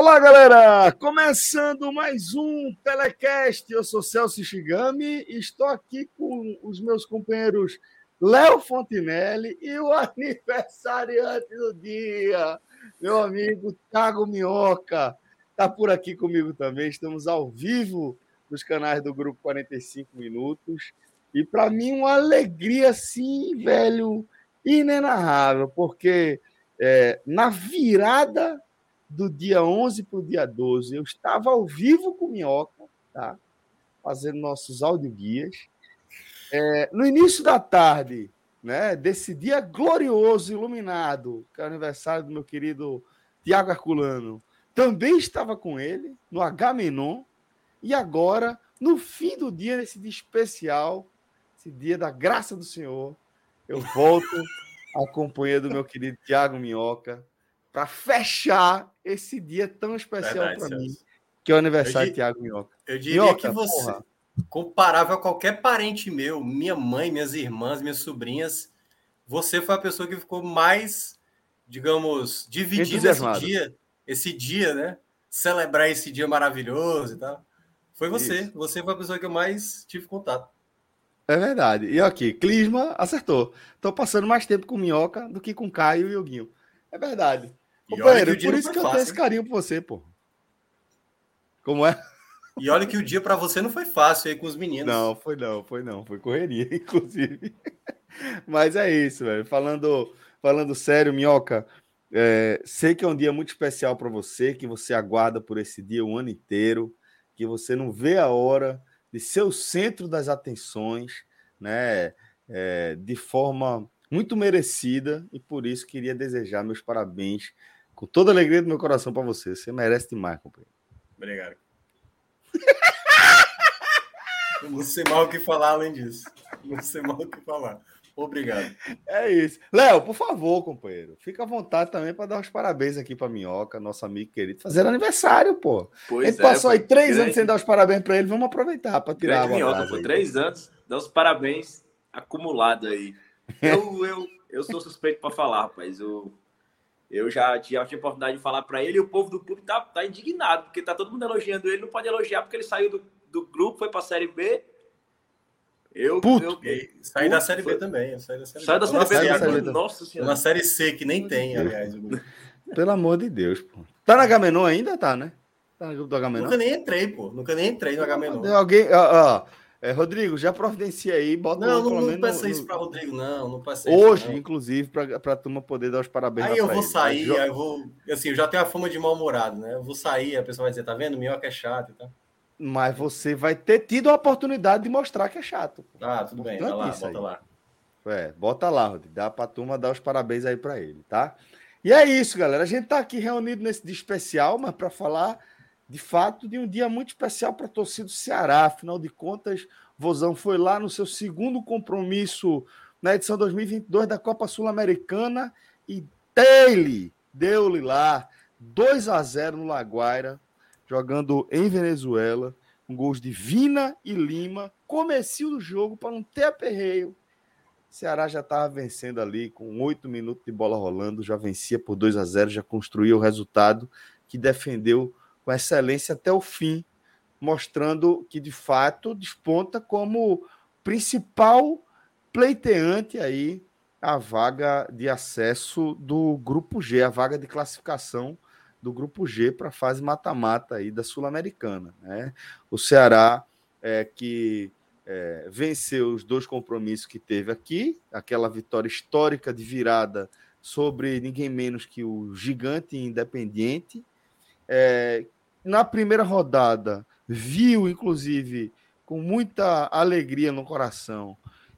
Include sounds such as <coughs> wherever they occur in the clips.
Olá, galera! Começando mais um Telecast. Eu sou Celso Shigami e estou aqui com os meus companheiros Léo Fontinelli e o <laughs> aniversariante do dia, meu amigo Thiago Minhoca. Está por aqui comigo também. Estamos ao vivo nos canais do Grupo 45 Minutos. E para mim, uma alegria, sim, velho, inenarrável, porque é, na virada do dia 11 para o dia 12, eu estava ao vivo com Minhoca, tá? fazendo nossos audioguias. É, no início da tarde, né, desse dia glorioso, iluminado, que é o aniversário do meu querido Tiago Arculano, também estava com ele, no H-Menon, e agora, no fim do dia, nesse dia especial, esse dia da graça do Senhor, eu volto à companhia do meu querido Tiago Minhoca, para fechar esse dia tão especial para mim, que é o aniversário de Tiago Minhoca. Eu diria Minhoca, que você, porra. comparável a qualquer parente meu, minha mãe, minhas irmãs, minhas sobrinhas, você foi a pessoa que ficou mais, digamos, dividindo esse dia, esse dia, né? Celebrar esse dia maravilhoso e tal. Foi você. Isso. Você foi a pessoa que eu mais tive contato. É verdade. E aqui, Clisma acertou. Estou passando mais tempo com Minhoca do que com Caio e o Guinho. É verdade. Companheiro, por isso que eu tenho esse carinho por você, pô. Como é? E olha que o dia para você não foi fácil aí com os meninos. Não, foi não, foi não, foi correria, <laughs> inclusive. Mas é isso, velho. Falando, falando sério, Minhoca, é, sei que é um dia muito especial para você, que você aguarda por esse dia o ano inteiro, que você não vê a hora de ser o centro das atenções, né? É, de forma muito merecida, e por isso queria desejar meus parabéns com toda a alegria do meu coração para você. Você merece demais, companheiro. Obrigado. não sei mal o que falar além disso. Não sei mal o que falar. Obrigado. É isso. Léo, por favor, companheiro, fica à vontade também para dar os parabéns aqui para Minhoca, nosso amigo querido, fazer aniversário, pô. Pois ele é, passou aí três grande... anos sem dar os parabéns para ele, vamos aproveitar para tirar grande a Minhoca, por três anos, dá os parabéns acumulados aí. <laughs> Eu, eu, eu sou suspeito para falar, rapaz. Eu eu já tinha, tinha a oportunidade de falar para ele e o povo do clube tá, tá indignado, porque tá todo mundo elogiando ele, não pode elogiar porque ele saiu do, do grupo, foi para a Série B. Eu, Puto. eu saí da Série B também. Eu saí da Série, saí da série B. Série B Nossa Senhora. Uma Série C que nem tem, aliás. <laughs> Pelo amor de Deus, pô. Tá na Gamenon ainda? Tá, né? Tá no grupo do Agamenon? Nunca nem entrei, pô. Nunca nem entrei no Agamenon. Alguém, ó, ó, é, Rodrigo, já providencia aí, bota Não, não, não peça isso para Rodrigo, não. Não peça Hoje, isso, inclusive, para a turma poder dar os parabéns. Aí eu vou ele. sair, aí eu vou. Assim, eu já tenho a fama de mal-humorado, né? Eu vou sair, a pessoa vai dizer, tá vendo? Minhoca é chato e tal. Mas você vai ter tido a oportunidade de mostrar que é chato. Ah, tudo bem, tá lá, bota aí. lá. É, bota lá, Rodrigo. Dá para a turma dar os parabéns aí para ele, tá? E é isso, galera. A gente tá aqui reunido nesse dia especial, mas para falar de fato de um dia muito especial para a torcida do Ceará. Afinal de contas, Vozão foi lá no seu segundo compromisso na edição 2022 da Copa Sul-Americana e dele, deu-lhe lá 2 a 0 no Laguaira, jogando em Venezuela, com gols de Vina e Lima. Comecinho do jogo para não ter aperreio. Ceará já estava vencendo ali com oito minutos de bola rolando, já vencia por 2 a 0, já construía o resultado que defendeu com excelência até o fim mostrando que de fato desponta como principal pleiteante aí a vaga de acesso do grupo G, a vaga de classificação do grupo G para a fase mata-mata aí da Sul-Americana. Né? O Ceará é, que é, venceu os dois compromissos que teve aqui, aquela vitória histórica de virada sobre ninguém menos que o gigante independiente. É, na primeira rodada, viu, inclusive, com muita alegria no coração,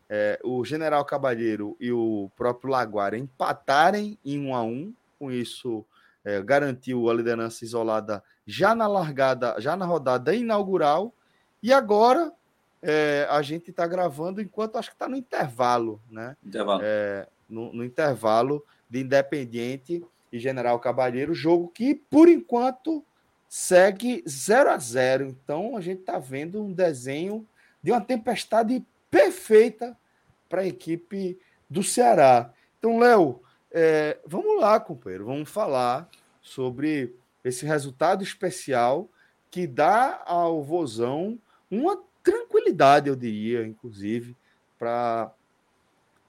é, o General Cabalheiro e o próprio Laguara empatarem em um a um. Com isso, é, garantiu a liderança isolada já na largada, já na rodada inaugural. E agora é, a gente está gravando enquanto acho que está no intervalo, né? Intervalo. É, no, no, intervalo de Independiente e General Cabalheiro, jogo que, por enquanto, segue 0 a 0 Então a gente está vendo um desenho de uma tempestade perfeita para a equipe do Ceará. Então, Léo, é, vamos lá, companheiro, vamos falar sobre esse resultado especial que dá ao Vozão uma tranquilidade, eu diria, inclusive, para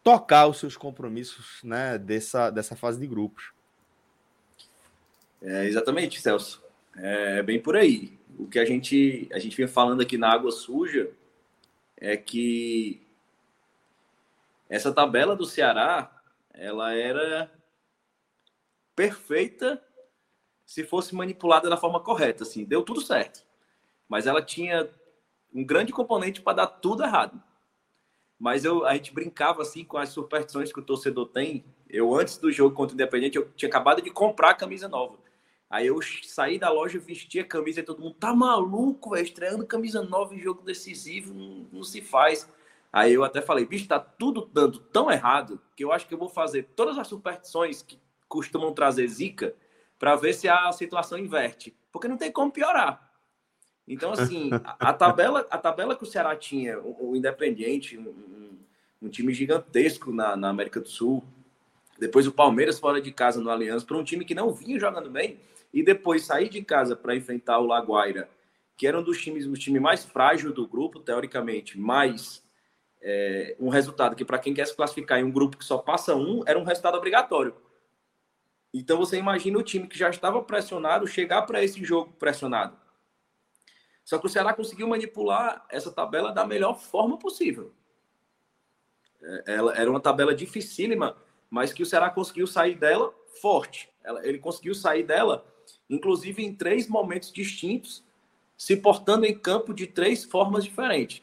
tocar os seus compromissos né, dessa, dessa fase de grupos. É, exatamente, Celso. É bem por aí. O que a gente, a gente vem falando aqui na Água Suja é que essa tabela do Ceará, ela era perfeita se fosse manipulada da forma correta, assim, deu tudo certo. Mas ela tinha um grande componente para dar tudo errado. Mas eu, a gente brincava assim com as superstições que o torcedor tem. Eu, antes do jogo contra o Independente, eu tinha acabado de comprar a camisa nova. Aí eu saí da loja, vesti a camisa e todo mundo tá maluco, velho, estreando camisa nova em jogo decisivo, não, não, se faz. Aí eu até falei, bicho, tá tudo dando tão errado que eu acho que eu vou fazer todas as superstições que costumam trazer zica para ver se a situação inverte, porque não tem como piorar. Então, assim, a, a, tabela, a tabela que o Ceará tinha, o, o Independiente, um, um, time gigantesco na, na, América do Sul, depois o Palmeiras fora de casa no Aliança, para um time que não vinha jogando bem, e depois sair de casa para enfrentar o Laguaira, que era um dos times, o time mais frágil do grupo, teoricamente, mas é, um resultado que, para quem quer se classificar em um grupo que só passa um, era um resultado obrigatório. Então você imagina o time que já estava pressionado chegar para esse jogo pressionado. Só que o Ceará conseguiu manipular essa tabela da melhor forma possível. É, ela era uma tabela dificílima, mas que o Ceará conseguiu sair dela forte. Ele conseguiu sair dela, inclusive em três momentos distintos, se portando em campo de três formas diferentes.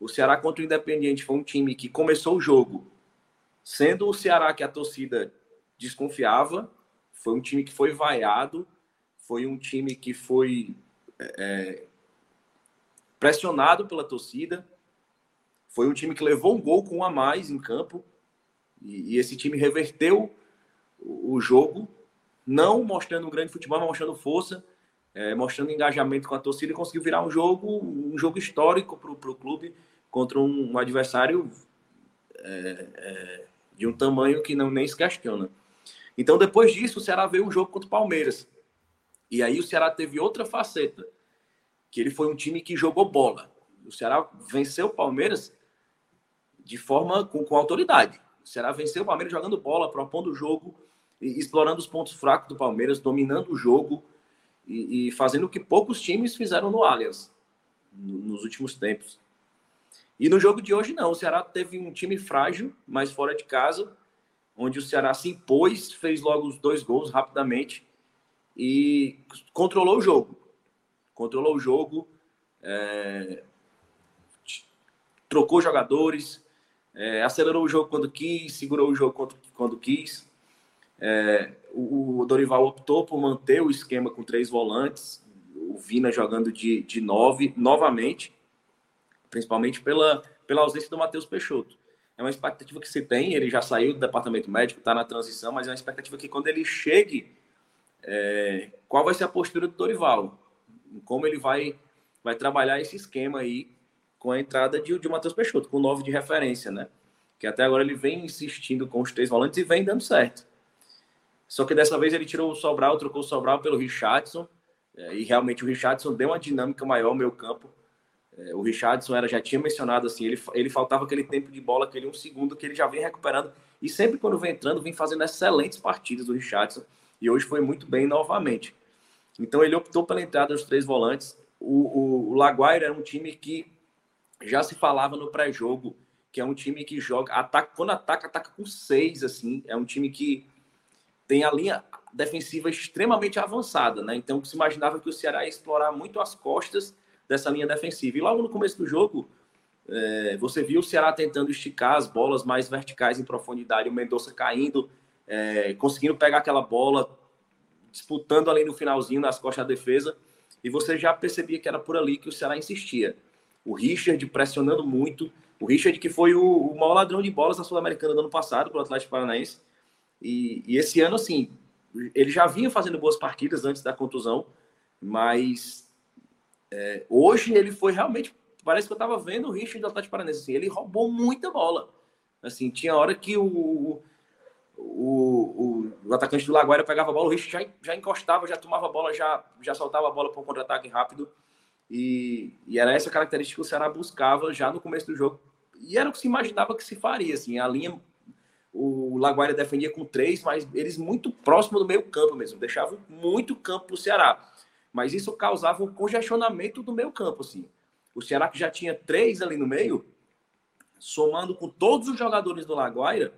O Ceará contra o Independiente foi um time que começou o jogo sendo o Ceará que a torcida desconfiava, foi um time que foi vaiado, foi um time que foi é, pressionado pela torcida. Foi um time que levou um gol com um a mais em campo. E, e esse time reverteu o, o, jogo, não mostrando um grande futebol, mas mostrando força, é, mostrando engajamento com a torcida e conseguiu virar um jogo, um jogo histórico para o clube contra um, um adversário é, é, de um tamanho que não nem se questiona. Então, depois disso, o Ceará veio um jogo contra o Palmeiras. E aí o Ceará teve outra faceta que ele foi um time que jogou bola. O Ceará venceu o Palmeiras de forma com, com autoridade. O Ceará venceu o Palmeiras jogando bola, propondo o jogo, explorando os pontos fracos do Palmeiras, dominando o jogo e, e fazendo o que poucos times fizeram no Allianz no, nos últimos tempos. E no jogo de hoje, não. O Ceará teve um time frágil, mas fora de casa, onde o Ceará se impôs, fez logo os dois gols rapidamente e controlou o jogo controlou o jogo, é, trocou jogadores, é, acelerou o jogo quando quis, segurou o jogo quando, quando quis. É, o, Dorival optou por manter o esquema com três volantes, o Vina jogando de, de nove novamente, principalmente pela, pela ausência do Matheus Peixoto. É uma expectativa que se tem, ele já saiu do departamento médico, está na transição, mas é uma expectativa que quando ele chegue, é, qual vai ser a postura do Dorival? como ele vai, vai trabalhar esse esquema aí com a entrada de, de Matheus Peixoto, com nove de referência, né? Que até agora ele vem insistindo com os três volantes e vem dando certo. Só que dessa vez ele tirou o Sobral, trocou o Sobral pelo Richardson, é, e realmente o Richardson deu uma dinâmica maior ao meu campo. É, o Richardson era, já tinha mencionado assim, ele, ele faltava aquele tempo de bola, aquele um segundo que ele já vem recuperando. E sempre quando vem entrando, vem fazendo excelentes partidas do Richardson. e hoje foi muito bem novamente. Então ele optou pela entrada dos três volantes. O, o, o Laguaira era um time que já se falava no pré-jogo que é um time que joga, ataca, quando ataca, ataca com seis, assim, é um time que tem a linha defensiva extremamente avançada, né? Então se imaginava que o Ceará ia explorar muito as costas dessa linha defensiva. E logo no começo do jogo, é, você viu o Ceará tentando esticar as bolas mais verticais em profundidade, o Mendonça caindo, é, conseguindo pegar aquela bola, disputando ali no finalzinho, nas costas da defesa, e você já percebia que era por ali que o Ceará insistia. O Richard pressionando muito, o Richard, que foi o, o maior ladrão de bolas da Sul-Americana do ano passado, pelo Atlético Paranaense. E, e, esse ano, assim, ele já vinha fazendo boas partidas antes da contusão, mas é, hoje ele foi realmente. Parece que eu estava vendo o Richard do Atlético Paranaense. Assim, ele roubou muita bola. Assim, tinha hora que o, o, o, o atacante do Laguaira pegava a bola, o Richard já, já encostava, já tomava a bola, já, já soltava a bola para um contra-ataque rápido. E, e, era essa característica que o Ceará buscava já no começo do jogo e era o que se imaginava que se faria, assim, a linha, o Laguaira defendia com três, mas eles muito próximo do meio campo mesmo, deixavam muito campo para o Ceará, mas isso causava um congestionamento do meio campo, assim, o Ceará que já tinha três ali no meio, somando com todos os jogadores do Laguaira,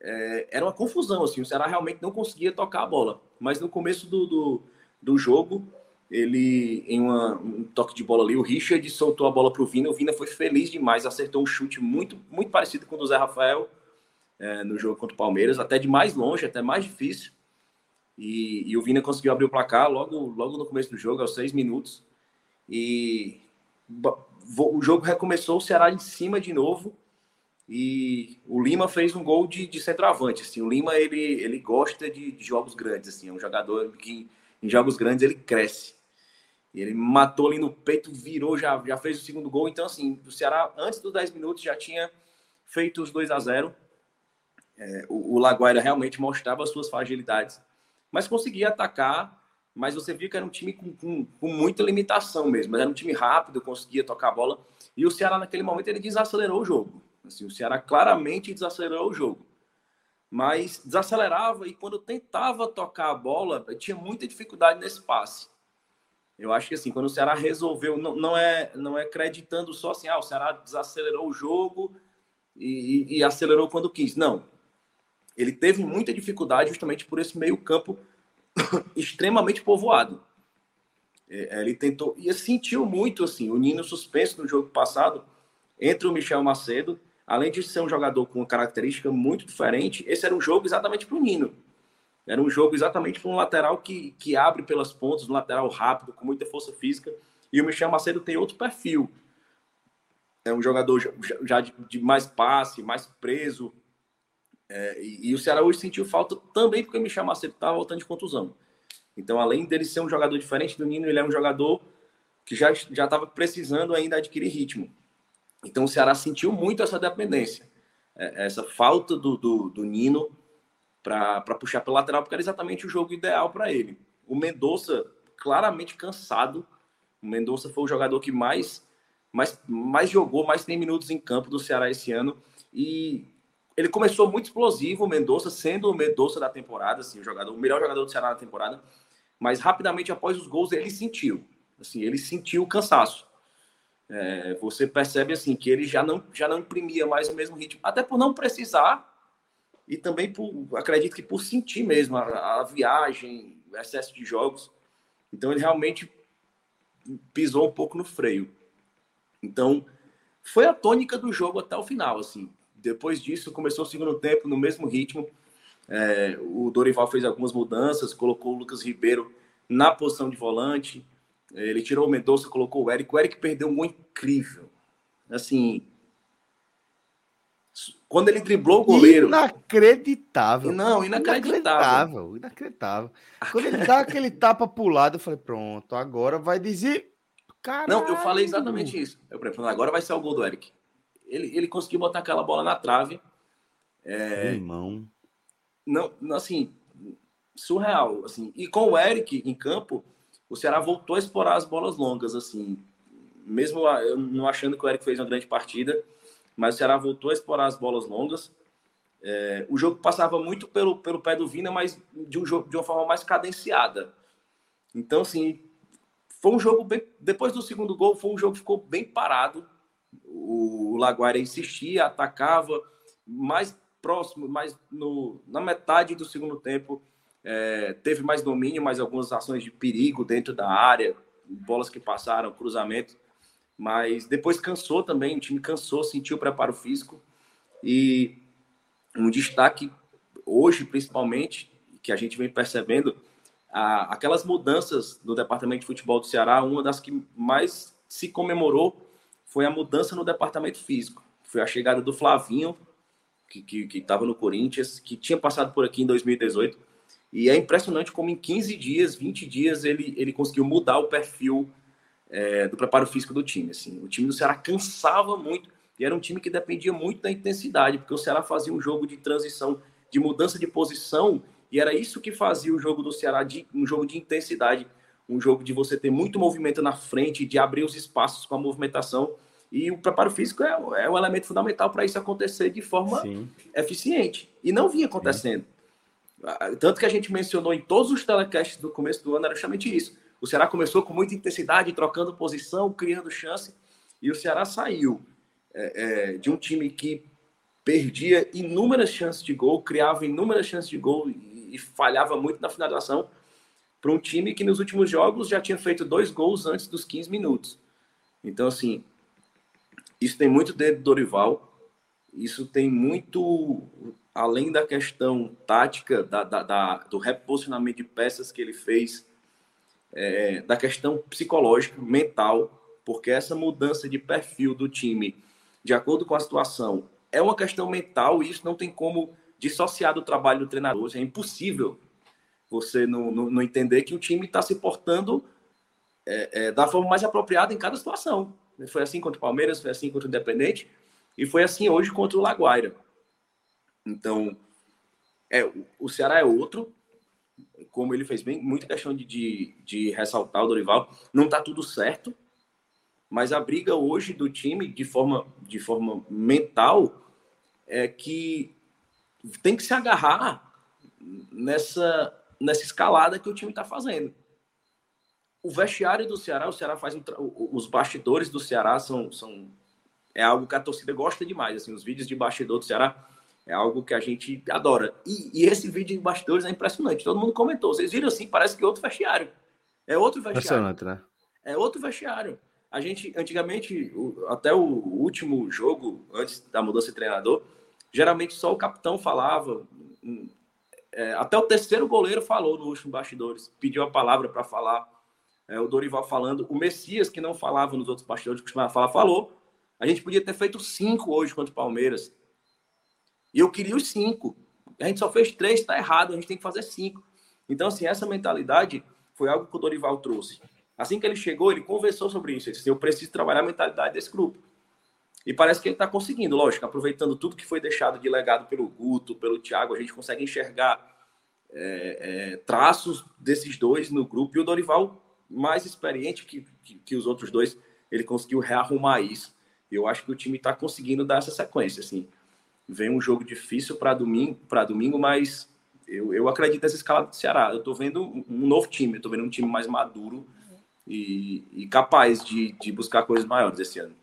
é, era uma confusão, assim, o Ceará realmente não conseguia tocar a bola, mas no começo do, do, do jogo, ele, em uma, um toque de bola ali, o Richard soltou a bola para o Vina. O Vina foi feliz demais, acertou um chute muito, muito parecido com o do Zé Rafael é, no jogo contra o Palmeiras, até de mais longe, até mais difícil. E, e, o Vina conseguiu abrir o placar logo, logo no começo do jogo, aos seis minutos. E o jogo recomeçou, o Ceará em cima de novo. E o Lima fez um gol de, de centroavante. Assim, o Lima ele, ele gosta de, de jogos grandes. Assim, é um jogador que em jogos grandes ele cresce. Ele matou ali no peito, virou, já, já fez o segundo gol. Então, assim, o Ceará, antes dos 10 minutos, já tinha feito os 2 a 0 é, o, o Laguaira realmente mostrava as suas fragilidades, mas conseguia atacar. Mas você viu que era um time com, com, com muita limitação mesmo. Era um time rápido, conseguia tocar a bola. E o Ceará, naquele momento, ele desacelerou o jogo. Assim, o Ceará claramente desacelerou o jogo. Mas desacelerava e quando tentava tocar a bola, tinha muita dificuldade nesse passe. Eu acho que assim, quando o Ceará resolveu, não, não, é, não é acreditando só assim, ah, o Ceará desacelerou o jogo e, e, e acelerou quando quis. Não. Ele teve muita dificuldade justamente por esse meio-campo <coughs> extremamente povoado. É, ele tentou, e sentiu muito assim, o Nino suspenso no jogo passado entre o Michel Macedo, além de ser um jogador com uma característica muito diferente, esse era um jogo exatamente para o Nino. Era um jogo exatamente para um lateral que, que abre pelas pontas, um lateral rápido, com muita força física. E o Michel Macedo tem outro perfil. É um jogador já, de, mais passe, mais preso. É, e, e, o Ceará hoje sentiu falta também porque o Michel Macedo estava voltando de contusão. Então, além dele ser um jogador diferente do Nino, ele é um jogador que já estava precisando ainda adquirir ritmo. Então, o Ceará sentiu muito essa dependência, é, essa falta do, do, do Nino para puxar pela lateral, porque era exatamente o jogo ideal para ele. O Mendonça, claramente cansado. O Mendonça foi o jogador que mais, mais, mais jogou, mais tem minutos em campo do Ceará esse ano. E ele começou muito explosivo, o Mendonça, sendo o Mendonça da temporada, assim, o, jogador, o melhor jogador do Ceará na temporada. Mas rapidamente após os gols, ele sentiu. Assim, ele sentiu o cansaço. É, você percebe assim que ele já não, já não imprimia mais o mesmo ritmo, até por não precisar e também por, acredito que por sentir mesmo a, a viagem, o excesso de jogos. Então ele realmente pisou um pouco no freio. Então foi a tônica do jogo até o final, assim. Depois disso começou o segundo tempo no mesmo ritmo. É, o Dorival fez algumas mudanças, colocou o Lucas Ribeiro na posição de volante. Ele tirou o Mendonça, colocou o Eric. O Eric perdeu um gol incrível. Assim, quando ele driblou o goleiro. Inacreditável. Não, inacreditável. Inacreditável. inacreditável. Quando ele dá aquele tapa pro lado, eu falei, pronto, agora vai dizer. Caralho. Não, eu falei exatamente isso. Eu falei, agora vai ser o gol do Eric. Ele, ele conseguiu botar aquela bola na trave. É... Irmão. Não, assim, surreal. Assim. E com o Eric em campo, o Ceará voltou a explorar as bolas longas, assim. Mesmo eu não achando que o Eric fez uma grande partida mas o Ceará voltou a explorar as bolas longas. É, o jogo passava muito pelo, pelo pé do Vina, mas de, um jogo, de uma forma mais cadenciada. Então, assim, foi um jogo bem. Depois do segundo gol, foi um jogo que ficou bem parado. O, Laguaira insistia, atacava, mais próximo, mais no, na metade do segundo tempo, é, teve mais domínio, mais algumas ações de perigo dentro da área, bolas que passaram, cruzamento. Mas depois cansou também, o time cansou, sentiu o preparo físico. E um destaque hoje, principalmente, que a gente vem percebendo, a, aquelas mudanças no departamento de futebol do Ceará, uma das que mais se comemorou foi a mudança no departamento físico. Foi a chegada do Flavinho, que estava no Corinthians, que tinha passado por aqui em 2018. E é impressionante como em 15 dias, 20 dias, ele, ele conseguiu mudar o perfil é, do preparo físico do time. Assim. O time do Ceará cansava muito. E era um time que dependia muito da intensidade, porque o Ceará fazia um jogo de transição, de mudança de posição, e era isso que fazia o jogo do Ceará de um jogo de intensidade, um jogo de você ter muito movimento na frente, de abrir os espaços com a movimentação. E o preparo físico é, é um elemento fundamental para isso acontecer de forma Sim. eficiente. E não vinha acontecendo. Sim. Tanto que a gente mencionou em todos os telecasts do começo do ano era justamente isso. O Ceará começou com muita intensidade, trocando posição, criando chance, e o Ceará saiu é, é, de um time que perdia inúmeras chances de gol, criava inúmeras chances de gol e, e falhava muito na finalização, para um time que nos últimos jogos já tinha feito dois gols antes dos 15 minutos. Então, assim, isso tem muito dentro do Dorival, isso tem muito, além da questão tática, da, da, da do reposicionamento de peças que ele fez, é, da questão psicológica, mental, porque essa mudança de perfil do time de acordo com a situação, é uma questão mental e isso não tem como dissociar do trabalho do treinador. É impossível você não, não, não entender que o time está se portando é, é, da forma mais apropriada em cada situação. Foi assim contra o Palmeiras, foi assim contra o Independente e foi assim hoje contra o Laguaira. Então, é, o Ceará é outro, como ele fez bem, muita questão de, de, de ressaltar o Dorival. Não está tudo certo, mas a briga hoje do time, de forma, de forma mental, é que tem que se agarrar nessa, nessa escalada que o time está fazendo. O vestiário do Ceará, o Ceará faz um, os bastidores do Ceará são, são é algo que a torcida gosta demais. Assim, os vídeos de bastidor do Ceará é algo que a gente adora. E, e esse vídeo de bastidores é impressionante. Todo mundo comentou. Vocês viram assim? Parece que é outro vestiário. É outro vestiário. Impressionante, né? É outro vestiário. A gente, antigamente, até o último jogo, antes da mudança de treinador, geralmente só o capitão falava. Hum, é, até o terceiro goleiro falou no último bastidores, pediu a palavra para falar. É, o Dorival falando. O Messias, que não falava nos outros bastidores, costumava falar, falou. A gente podia ter feito cinco hoje contra o Palmeiras. E eu queria os cinco. A gente só fez três, está errado, a gente tem que fazer cinco. Então, assim, essa mentalidade foi algo que o Dorival trouxe. Assim que ele chegou, ele conversou sobre isso. Ele disse: Eu preciso trabalhar a mentalidade desse grupo. E parece que ele está conseguindo, lógico, aproveitando tudo que foi deixado de legado pelo Guto, pelo Thiago, a gente consegue enxergar é, é, traços desses dois no grupo. E o Dorival, mais experiente que, que, que os outros dois, ele conseguiu rearrumar isso. Eu acho que o time está conseguindo dar essa sequência. Assim, vem um jogo difícil para domingo, para domingo, mas eu, eu acredito nessa escala do Ceará. Eu estou vendo um, novo time, estou vendo um time mais maduro e, e capaz de, de buscar coisas maiores esse ano.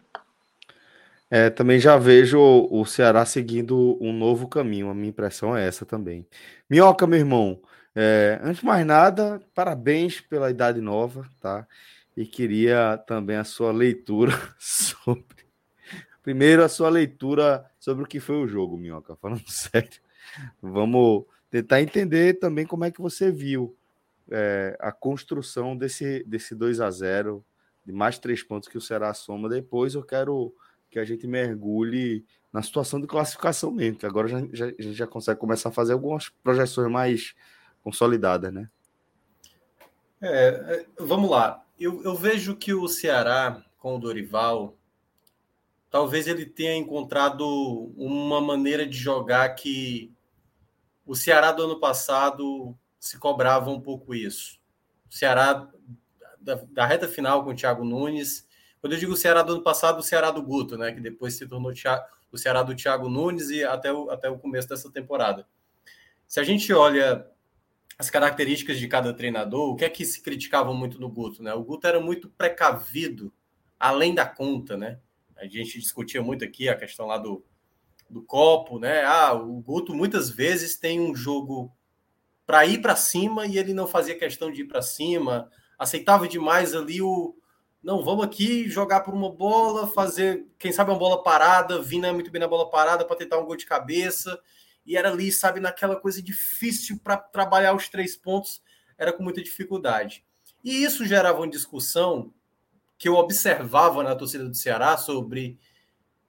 É, também já vejo o Ceará seguindo um novo caminho, a minha impressão é essa também. Minhoca, meu irmão, é, antes de mais nada, parabéns pela idade nova, tá? E queria também a sua leitura <laughs> sobre. Primeiro, a sua leitura sobre o que foi o jogo, Minhoca, falando <laughs> sério. Vamos tentar entender também como é que você viu é, a construção desse, desse 2 a 0 de mais três pontos que o Ceará soma. Depois eu quero que a gente mergulhe na situação de classificação mesmo, que agora já, já, a gente já consegue começar a fazer algumas projeções mais consolidadas, né? É, é, vamos lá. Eu, eu vejo que o Ceará, com o Dorival, talvez ele tenha encontrado uma maneira de jogar que o Ceará do ano passado se cobrava um pouco isso. O Ceará, da, da, reta final com o Thiago Nunes, quando eu digo o Ceará do ano passado, o Ceará do Guto, né, que depois se tornou o Ceará do Thiago Nunes e até o, até o começo dessa temporada. Se a gente olha as características de cada treinador, o que é que se criticava muito no Guto, né? O Guto era muito precavido, além da conta, né? A gente discutia muito aqui a questão lá do, do copo, né? Ah, o Guto muitas vezes tem um jogo para ir para cima e ele não fazia questão de ir para cima, aceitava demais ali o não, vamos aqui jogar por uma bola, fazer, quem sabe, uma bola parada, vindo muito bem na bola parada para tentar um gol de cabeça. E era ali, sabe, naquela coisa difícil para trabalhar os três pontos, era com muita dificuldade. E isso gerava uma discussão que eu observava na torcida do Ceará sobre,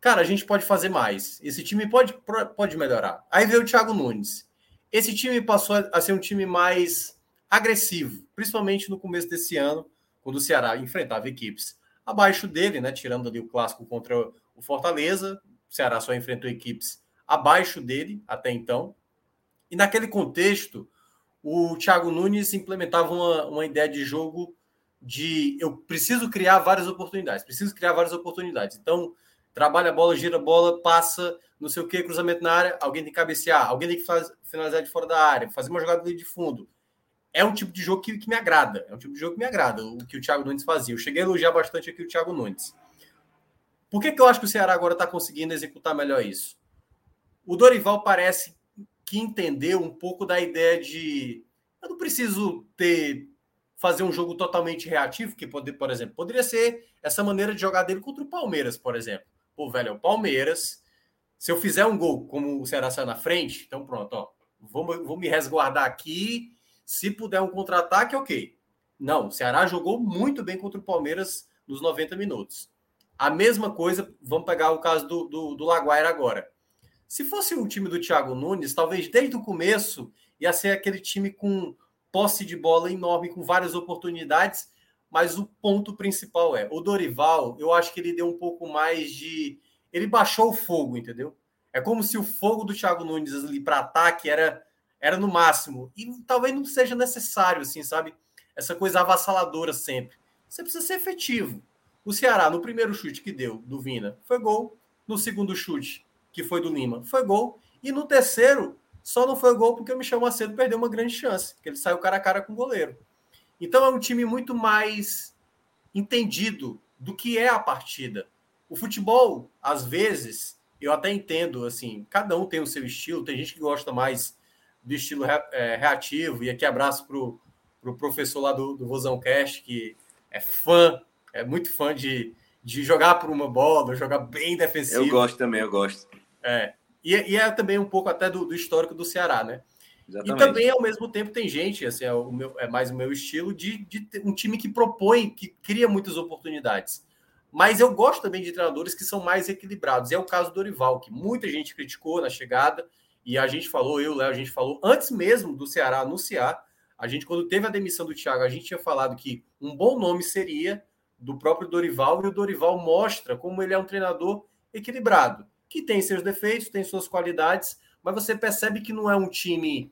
cara, a gente pode fazer mais. Esse time pode, pode melhorar. Aí veio o Thiago Nunes. Esse time passou a ser um time mais agressivo, principalmente no começo desse ano quando o Ceará enfrentava equipes abaixo dele, né? Tirando ali o clássico contra o Fortaleza, o Ceará só enfrentou equipes abaixo dele até então. E naquele contexto, o Thiago Nunes implementava uma, uma ideia de jogo de eu preciso criar várias oportunidades, preciso criar várias oportunidades. Então, trabalha a bola, gira a bola, passa, não sei o que, cruzamento na área, alguém tem que cabecear, alguém tem que faz, finalizar de fora da área, fazer uma jogada de fundo é um tipo de jogo que, que, me agrada. É um tipo de jogo que me agrada, o que o Thiago Nunes fazia. Eu cheguei a elogiar bastante aqui o Thiago Nunes. Por que, que eu acho que o Ceará agora está conseguindo executar melhor isso? O Dorival parece que entendeu um pouco da ideia de eu não preciso ter fazer um jogo totalmente reativo, que pode, por exemplo, poderia ser essa maneira de jogar dele contra o Palmeiras, por exemplo. Pô, velho, é o Palmeiras. Se eu fizer um gol como o Ceará sai na frente, então pronto, ó, vou, vou me resguardar aqui se puder um contra-ataque, ok. Não, o Ceará jogou muito bem contra o Palmeiras nos 90 minutos. A mesma coisa, vamos pegar o caso do, do, do Laguaira agora. Se fosse um time do Thiago Nunes, talvez desde o começo ia ser aquele time com posse de bola enorme, com várias oportunidades, mas o ponto principal é, o Dorival, eu acho que ele deu um pouco mais de... Ele baixou o fogo, entendeu? É como se o fogo do Thiago Nunes ali para ataque era era no máximo. E talvez não seja necessário, assim, sabe? Essa coisa avassaladora sempre. Você precisa ser efetivo. O Ceará, no primeiro chute que deu do Vina, foi gol. No segundo chute, que foi do Lima, foi gol. E no terceiro, só não foi gol porque o Michel Macedo perdeu uma grande chance, que ele saiu cara a cara com o goleiro. Então é um time muito mais entendido do que é a partida. O futebol, às vezes, eu até entendo, assim, cada um tem o seu estilo, tem gente que gosta mais do estilo é, reativo. E aqui abraço para o pro professor lá do, do Vozão Cast, que é fã, é muito fã de, de jogar por uma bola, jogar bem defensivo. Eu gosto também, eu gosto. É. E, e é também um pouco até do, do histórico do Ceará, né? Exatamente. E também, ao mesmo tempo, tem gente, assim, é, o meu, é mais o meu estilo, de, de um time que propõe, que cria muitas oportunidades. Mas eu gosto também de treinadores que são mais equilibrados. É o caso do Dorival, que muita gente criticou na chegada, e a gente falou, eu, Léo, a gente falou antes mesmo do Ceará anunciar. A gente, quando teve a demissão do Thiago, a gente tinha falado que um bom nome seria do próprio Dorival, e o Dorival mostra como ele é um treinador equilibrado, que tem seus defeitos, tem suas qualidades, mas você percebe que não é um time,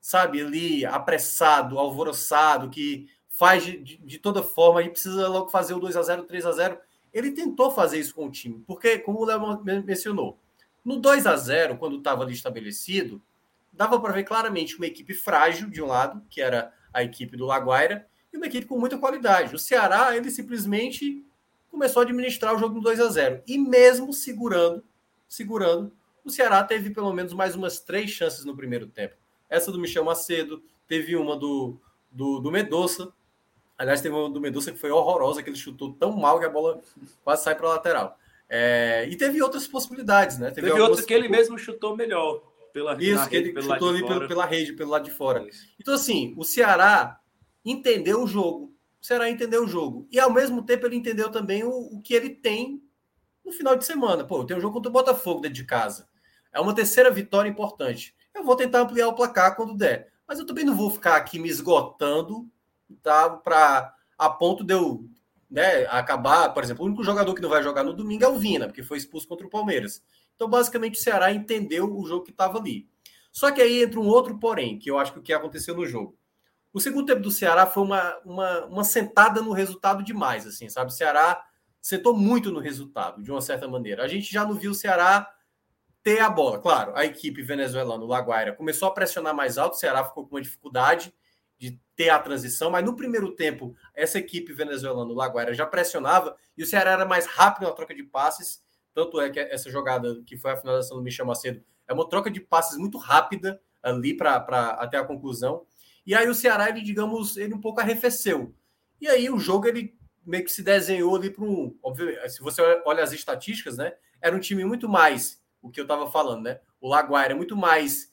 sabe, ali apressado, alvoroçado, que faz de, de, toda forma e precisa logo fazer o 2 a 0 3 a 0 Ele tentou fazer isso com o time, porque, como o Léo mencionou, no 2 a 0 quando estava ali estabelecido, dava para ver claramente uma equipe frágil de um lado, que era a equipe do Laguaira, e uma equipe com muita qualidade. O Ceará, ele simplesmente começou a administrar o jogo no 2 a 0 E mesmo segurando, segurando, o Ceará teve pelo menos mais umas três chances no primeiro tempo. Essa do Michel Macedo, teve uma do, do, do Medoça. Aliás, teve uma do Medoça que foi horrorosa, que ele chutou tão mal que a bola quase sai para a lateral. É, e teve outras possibilidades, né? Teve, teve outras que ele mesmo chutou melhor. Pela, Isso, que ele chutou ali pela, pela rede, pelo lado de fora. Isso. Então, assim, o Ceará entendeu o jogo. O Ceará entendeu o jogo. E, ao mesmo tempo, ele entendeu também o, o que ele tem no final de semana. Pô, tem um jogo contra o Botafogo dentro de casa. É uma terceira vitória importante. Eu vou tentar ampliar o placar quando der. Mas eu também não vou ficar aqui me esgotando tá, para a ponto de eu né, acabar, por exemplo, o único jogador que não vai jogar no domingo é o Vina, porque foi expulso contra o Palmeiras. Então, basicamente, o Ceará entendeu o jogo que estava ali. Só que aí entra um outro porém, que eu acho que o que aconteceu no jogo. O segundo tempo do Ceará foi uma, uma, uma sentada no resultado demais, assim, sabe? O Ceará sentou muito no resultado, de uma certa maneira. A gente já não viu o Ceará ter a bola. Claro, a equipe venezuelana, o Laguaira, começou a pressionar mais alto, o Ceará ficou com uma dificuldade de ter a transição, mas no primeiro tempo, essa equipe venezuelana, o Laguaira, já pressionava e o Ceará era mais rápido na troca de passes. Tanto é que essa jogada que foi a finalização do Michel Macedo é uma troca de passes muito rápida ali para até a conclusão. E aí o Ceará, ele, digamos, ele um pouco arrefeceu. E aí o jogo ele meio que se desenhou ali para um. Se você olha as estatísticas, né? Era um time muito mais o que eu estava falando, né? O Laguaira é muito mais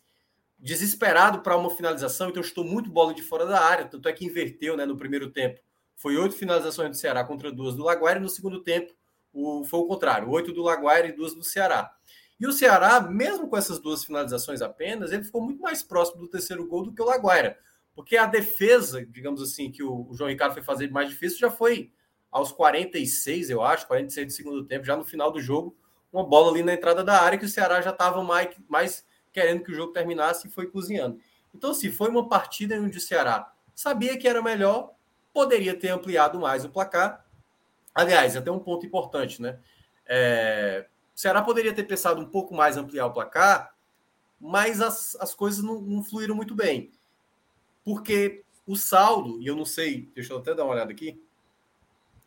desesperado para uma finalização, então estou muito bola de fora da área, tanto é que inverteu, né, no primeiro tempo. Foi oito finalizações do Ceará contra duas do Laguaira, e no segundo tempo o, foi o contrário, oito do Laguaira e duas do Ceará. E o Ceará, mesmo com essas duas finalizações apenas, ele ficou muito mais próximo do terceiro gol do que o Laguaira. Porque a defesa, digamos assim, que o, o João Ricardo foi fazer mais difícil, já foi aos 46, eu acho, 46 do segundo tempo, já no final do jogo, uma bola ali na entrada da área que o Ceará já estava mais, mais querendo que o jogo terminasse e foi cozinhando. Então, se assim, foi uma partida onde o Ceará sabia que era melhor, poderia ter ampliado mais o placar. Aliás, até um ponto importante, né? É, o Ceará poderia ter pensado um pouco mais ampliar o placar, mas as, as coisas não, não fluíram muito bem. Porque o saldo, e eu não sei, deixa eu até dar uma olhada aqui,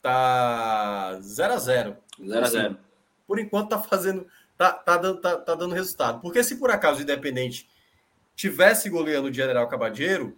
tá 0 a 0 0 a 0 por enquanto tá fazendo, tá, tá, dando, tá, tá dando resultado. Porque se por acaso o Independente tivesse goleando o General Cabadeiro,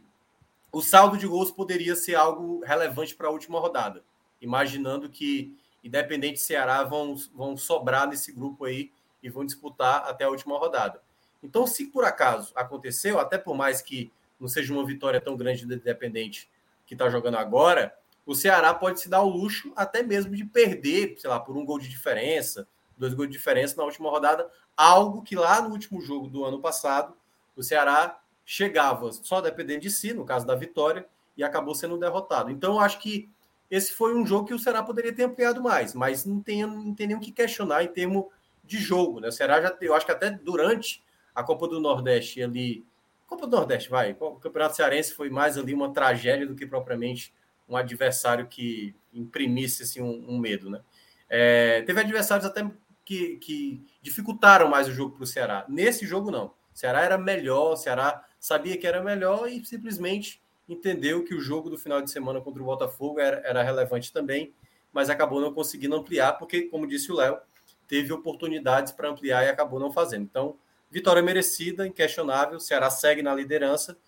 o saldo de gols poderia ser algo relevante para a última rodada. Imaginando que Independente e Ceará vão, vão sobrar nesse grupo aí e vão disputar até a última rodada. Então, se por acaso aconteceu, até por mais que não seja uma vitória tão grande do Independente que está jogando agora, o Ceará pode se dar o luxo até mesmo de perder, sei lá, por um gol de diferença, dois gols de diferença na última rodada, algo que lá no último jogo do ano passado o Ceará chegava só dependendo de si, no caso da vitória, e acabou sendo derrotado. Então, eu acho que esse foi um jogo que o Ceará poderia ter ampliado mais, mas não tem, não tem nem o que questionar em termos de jogo. Né? O Ceará já, eu acho que até durante a Copa do Nordeste ali, Copa do Nordeste, vai, o Campeonato Cearense foi mais ali uma tragédia do que propriamente um adversário que imprimisse assim, um, um medo, né? É, teve adversários até que, que dificultaram mais o jogo para o Ceará. Nesse jogo, não. O Ceará era melhor, o Ceará sabia que era melhor e simplesmente entendeu que o jogo do final de semana contra o Botafogo era, era relevante também, mas acabou não conseguindo ampliar, porque, como disse o Léo, teve oportunidades para ampliar e acabou não fazendo. Então, vitória merecida, inquestionável. O Ceará segue na liderança,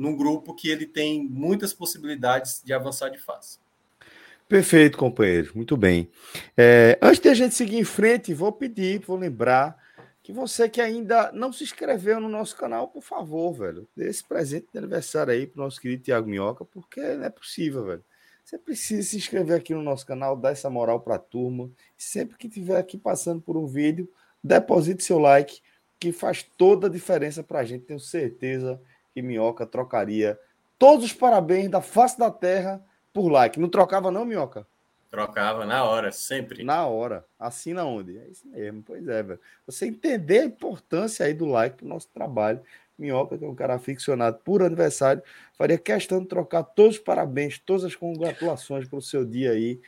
num grupo que ele tem muitas possibilidades de avançar de fase. Perfeito, companheiro. Muito bem. É, antes de a gente seguir em frente, vou pedir, vou lembrar que você que ainda não se inscreveu no nosso canal, por favor, velho, dê esse presente de aniversário aí para o nosso querido Tiago Minhoca, porque não é possível, velho. Você precisa se inscrever aqui no nosso canal, dar essa moral para a turma. Sempre que tiver aqui passando por um vídeo, deposite seu like, que faz toda a diferença para a gente. Tenho certeza que Minhoca trocaria todos os parabéns da face da terra por like. Não trocava, não, Minhoca? Trocava na hora, sempre. Na hora. Assina onde? É isso mesmo, pois é, velho. Você entender a importância aí do like pro nosso trabalho. Minhoca, que é um cara aficionado por aniversário, faria questão de trocar todos os parabéns, todas as congratulações para o seu dia aí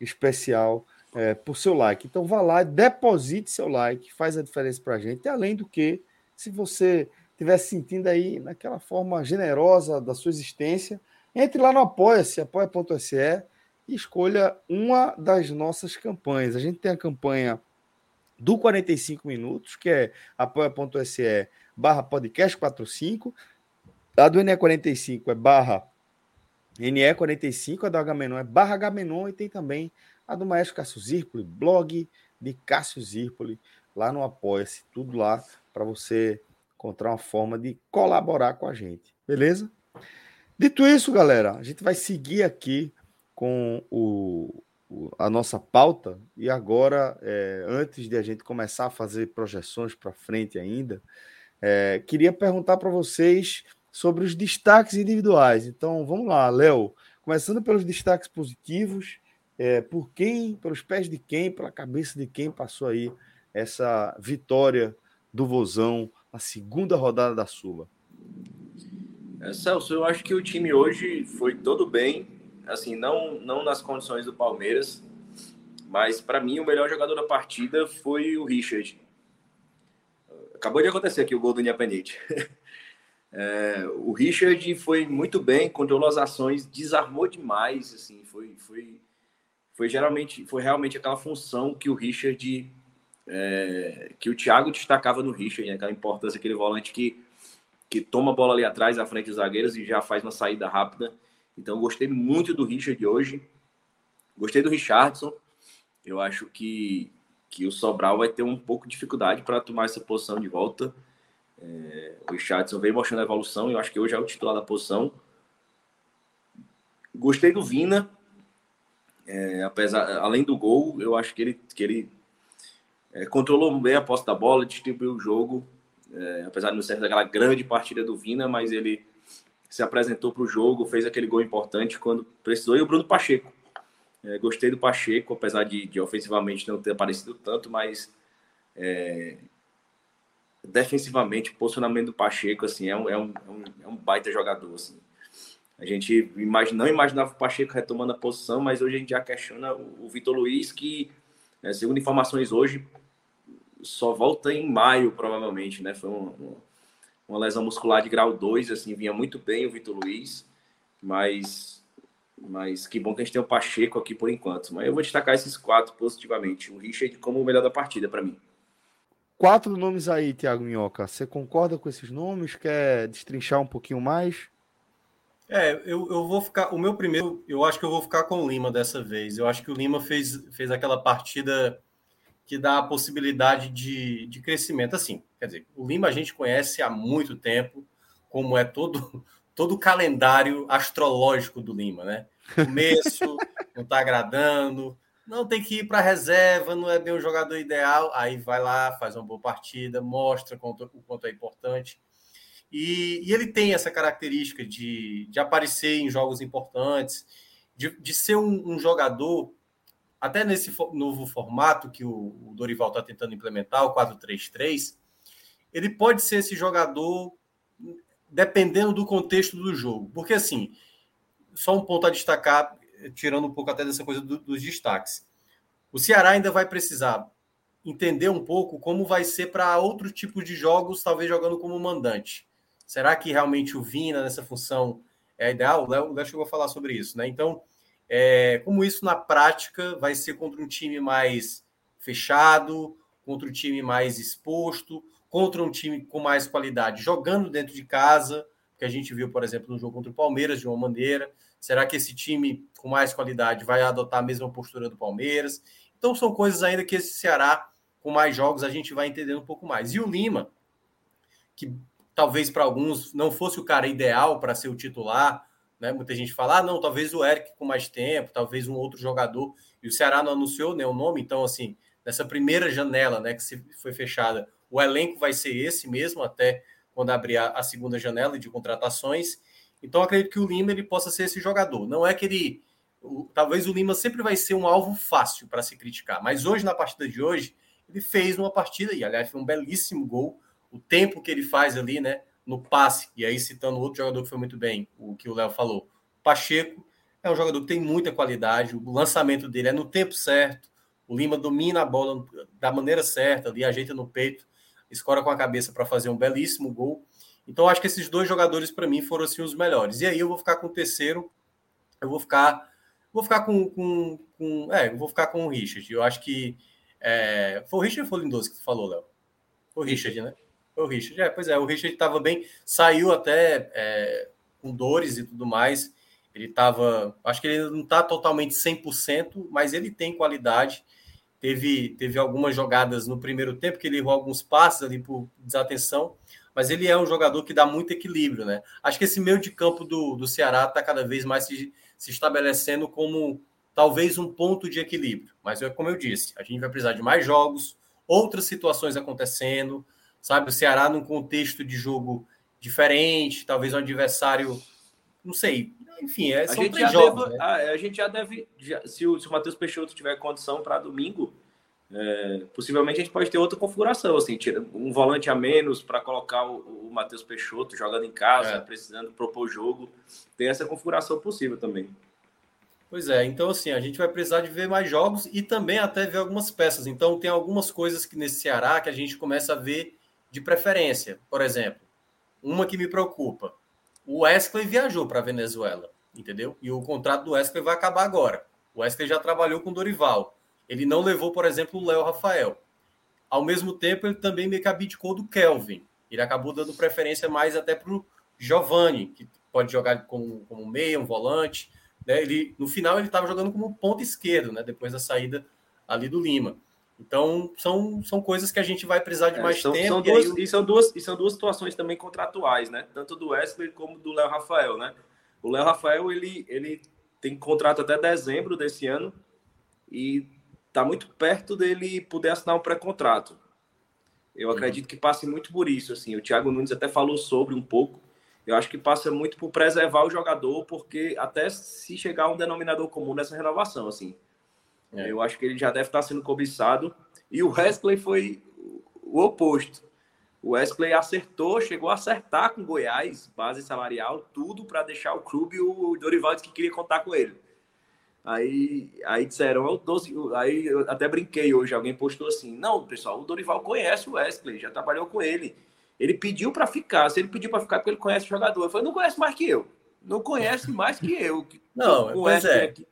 especial, é, por seu like. Então vá lá, deposite seu like, faz a diferença para a gente. E além do que, se você estiver sentindo aí naquela forma generosa da sua existência, entre lá no Apoia-se, apoia.se, e escolha uma das nossas campanhas. A gente tem a campanha do 45 minutos, que é apoia.se barra podcast 45. A do NE45 é barra NE45, a do H-Menon é barra H-Menon, e tem também a do Maestro Cássio Zirpoli, blog de Cássio Zirpoli, lá no Apoia-se, tudo lá para você encontrar uma forma de colaborar com a gente, beleza? Dito isso, galera, a gente vai seguir aqui com o, o a nossa pauta e agora, é, antes de a gente começar a fazer projeções para frente ainda, é, queria perguntar para vocês sobre os destaques individuais. Então, vamos lá, Léo, começando pelos destaques positivos, é, por quem, pelos pés de quem, pela cabeça de quem passou aí essa vitória do Vozão, a segunda rodada da Sula. É, Celso, eu acho que o time hoje foi todo bem, assim, não, não nas condições do Palmeiras, mas para mim o melhor jogador da partida foi o Richard. acabou de acontecer aqui o gol do Independente. <laughs> É, o Richard foi muito bem, controlou as ações, desarmou demais, assim, foi, foi, foi geralmente, foi realmente aquela função que o Richard, é, que o Thiago destacava no Richard, né? aquela importância, aquele volante que, que toma a bola ali atrás, à frente dos zagueiros e já faz uma saída rápida. Então, gostei muito do Richard hoje, gostei do Richardson, eu acho que, que o Sobral vai ter um pouco de dificuldade para tomar essa posição de volta. É, o Richardson vem mostrando a evolução, eu acho que hoje é o titular da posição. Gostei do Vina, é, apesar, além do gol, eu acho que ele, que ele é, controlou bem a posse da bola, distribuiu o jogo, é, apesar de não ser aquela grande partida do Vina, mas ele se apresentou para o jogo, fez aquele gol importante quando precisou, e o Bruno Pacheco. É, gostei do Pacheco, apesar de, de, ofensivamente não ter aparecido tanto, mas é, defensivamente, o posicionamento do Pacheco assim, é, um, é, um, é um é baita jogador. Assim. A gente imagina, não imaginava o Pacheco retomando a posição, mas hoje a gente já questiona o, o Vitor Luiz, que, né, segundo informações hoje, só volta em maio, provavelmente. Né? Foi uma, uma lesão muscular de grau 2, assim, vinha muito bem o Vitor Luiz, mas, mas que bom que a gente tem o Pacheco aqui por enquanto. Mas eu vou destacar esses quatro positivamente. O Richard como o melhor da partida para mim. Quatro nomes aí, Thiago Minhoca. Você concorda com esses nomes? Quer destrinchar um pouquinho mais? É, eu, eu vou ficar. O meu primeiro, eu acho que eu vou ficar com o Lima dessa vez. Eu acho que o Lima fez, fez aquela partida que dá a possibilidade de, de crescimento. Assim, quer dizer, o Lima a gente conhece há muito tempo, como é todo, <laughs> todo o calendário astrológico do Lima, né? Começo, <laughs> não está agradando, não tem que ir para reserva, não é bem o jogador ideal. Aí vai lá, faz uma boa partida, mostra quanto, o quanto é importante. E, e, ele tem essa característica de, de aparecer em jogos importantes, de, de ser um, um jogador, até nesse novo formato que o, Dorival está tentando implementar, o 4-3-3, ele pode ser esse jogador dependendo do contexto do jogo. Porque, assim, só um ponto a destacar tirando um pouco até dessa coisa do, dos destaques. O Ceará ainda vai precisar entender um pouco como vai ser para outro tipo de jogos, talvez jogando como mandante. Será que realmente o Vina nessa função é ideal? O Léo chegou a falar sobre isso, né? Então, é, como isso na prática vai ser contra um time mais fechado, contra um time mais exposto, contra um time com mais qualidade, jogando dentro de casa, que a gente viu, por exemplo, no jogo contra o Palmeiras, de uma maneira. Será que esse time com mais qualidade vai adotar a mesma postura do Palmeiras? Então são coisas ainda que esse Ceará, com mais jogos, a gente vai entendendo um pouco mais. E o Lima, que talvez para alguns não fosse o cara ideal para ser o titular, né? Muita gente fala, ah, não, talvez o Eric com mais tempo, talvez um outro jogador. E o Ceará não anunciou né, o nome, então, assim, nessa primeira janela né, que foi fechada, o elenco vai ser esse mesmo até quando abrir a, a segunda janela de contratações. Então, acredito que o Lima ele possa ser esse jogador. Não é que ele. O, talvez o Lima sempre vai ser um alvo fácil para se criticar, mas hoje, na partida de hoje, ele fez uma partida, e aliás, foi um belíssimo gol. O tempo que ele faz ali, né, no passe, e aí citando outro jogador que foi muito bem, o que o Léo falou, Pacheco é um jogador que tem muita qualidade, o lançamento dele é no tempo certo, o Lima domina a bola da maneira certa, ali ajeita no peito, escora com a cabeça para fazer um belíssimo gol. Então, acho que esses dois jogadores, para mim, foram assim, os melhores. E aí eu vou ficar com o terceiro, eu vou ficar. Vou ficar com. com, com é, eu vou ficar com o Richard. Eu acho que. É, foi o Richard ou foi o Lindoso que tu falou, Léo? Foi o Richard, né? O Richard. É, pois é, o Richard estava bem, saiu até é, com dores e tudo mais. Ele estava. Acho que ele não está totalmente 100%, mas ele tem qualidade. Teve, teve algumas jogadas no primeiro tempo que ele errou alguns passes ali por desatenção mas ele é um jogador que dá muito equilíbrio, né? Acho que esse meio de campo do, do Ceará está cada vez mais se, se estabelecendo como talvez um ponto de equilíbrio. Mas é como eu disse, a gente vai precisar de mais jogos, outras situações acontecendo, sabe? O Ceará num contexto de jogo diferente, talvez um adversário, não sei. Enfim, é, são a gente já jogos, deve, né? a, a, gente já deve, já, se, o, se o Matheus Peixoto tiver condição para domingo, é, possivelmente a gente pode ter outra configuração, assim, um volante a menos para colocar o, o Matheus Peixoto jogando em casa, é. precisando propor jogo. Tem essa configuração possível também. Pois é, então assim, a gente vai precisar de ver mais jogos e também até ver algumas peças. Então tem algumas coisas que nesse Ceará que a gente começa a ver de preferência. Por exemplo, uma que me preocupa. O Wesley viajou para Venezuela, entendeu? E o contrato do Wesley vai acabar agora. O Wesley já trabalhou com Dorival. Ele não levou, por exemplo, o Léo Rafael. Ao mesmo tempo, ele também meio que do Kelvin. Ele acabou dando preferência mais até para o Giovanni, que pode jogar como, como meia, um volante. Né? Ele, no final, ele estava jogando como ponto esquerdo, né? depois da saída ali do Lima. Então, são, são coisas que a gente vai precisar de é, mais são, tempo. São duas, e, aí... e, são duas, e são duas situações também contratuais, né? Tanto do Wesley como do Léo Rafael, né? O Léo Rafael, ele, ele tem contrato até dezembro desse ano e está muito perto dele poder assinar um pré-contrato. Eu uhum. acredito que passe muito por isso. Assim, o Thiago Nunes até falou sobre um pouco. Eu acho que passa muito por preservar o jogador, porque até se chegar a um denominador comum nessa renovação, assim, é. Eu acho que ele já deve estar sendo cobiçado. E o Wesley foi o oposto. O Wesley acertou, chegou a acertar com Goiás, base salarial, tudo para deixar o clube e o Dorival disse que queria contar com ele. Aí, aí disseram, 12, aí eu até brinquei hoje, alguém postou assim: não, pessoal, o Dorival conhece o Wesley, já trabalhou com ele. Ele pediu para ficar, se ele pediu para ficar, porque ele conhece o jogador. Eu falei: não conhece mais que eu, não conhece mais que eu. Não, pois é. Aqui.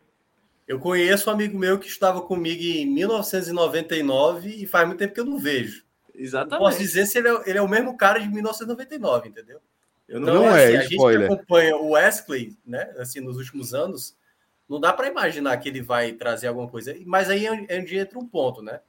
Eu conheço um amigo meu que estava comigo em 1999 e faz muito tempo que eu não vejo. Exatamente. Não posso dizer se ele é, ele é, o mesmo cara de 1999, entendeu? Eu não, não é, assim, A gente que acompanha o Wesley, né, assim, nos últimos anos, não dá para imaginar que ele vai trazer alguma coisa. Mas aí é onde entra um ponto, né?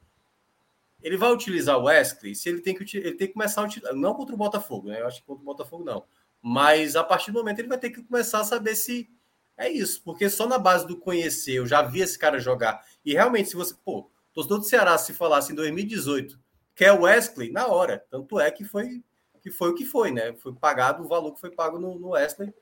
Ele vai utilizar o Wesley se ele tem que, ele tem que começar a utilizar, não contra o Botafogo, né? Eu acho que contra o Botafogo não. Mas a partir do momento ele vai ter que começar a saber se é isso, porque só na base do conhecer, eu já vi esse cara jogar. E realmente, se você, pô, torcedor do Ceará, se falasse em 2018, que é o Wesley, na hora. Tanto é que foi, que foi o que foi, né? Foi pagado o valor que foi pago no, no Wesley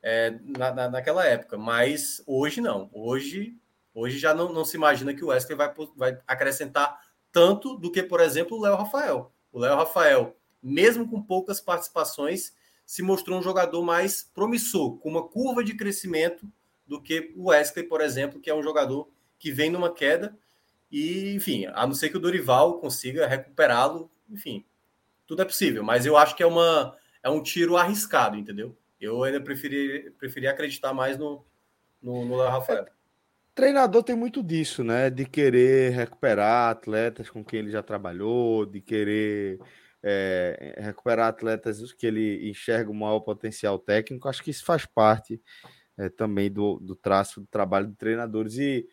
é, na, na, naquela época. Mas hoje não. Hoje, hoje já não, não se imagina que o Wesley vai, vai acrescentar tanto do que, por exemplo, o Léo Rafael. O Léo Rafael, mesmo com poucas participações, se mostrou um jogador mais promissor, com uma curva de crescimento do que o Wesley, por exemplo, que é um jogador que vem numa queda e, enfim, a não ser que o Dorival consiga recuperá-lo, enfim, tudo é possível, mas eu acho que é uma é um tiro arriscado, entendeu? Eu ainda preferi, preferi acreditar mais no, no, no Rafael. É, treinador tem muito disso, né? De querer recuperar atletas com quem ele já trabalhou, de querer é, recuperar atletas que ele enxerga um maior potencial técnico, acho que isso faz parte é, também do, do traço do trabalho de treinadores. E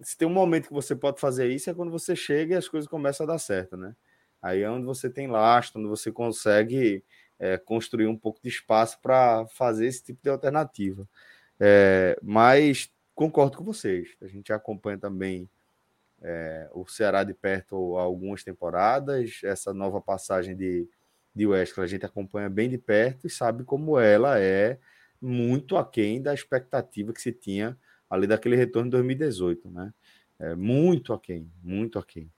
se tem um momento que você pode fazer isso, é quando você chega e as coisas começam a dar certo, né? Aí é onde você tem lastro, onde você consegue é, construir um pouco de espaço para fazer esse tipo de alternativa. É, mas concordo com vocês, a gente acompanha também é, o Ceará de perto há algumas temporadas, essa nova passagem de, de Wesley a gente acompanha bem de perto e sabe como ela é muito aquém da expectativa que se tinha ali daquele retorno de 2018, né? É, muito aquém, muito aquém.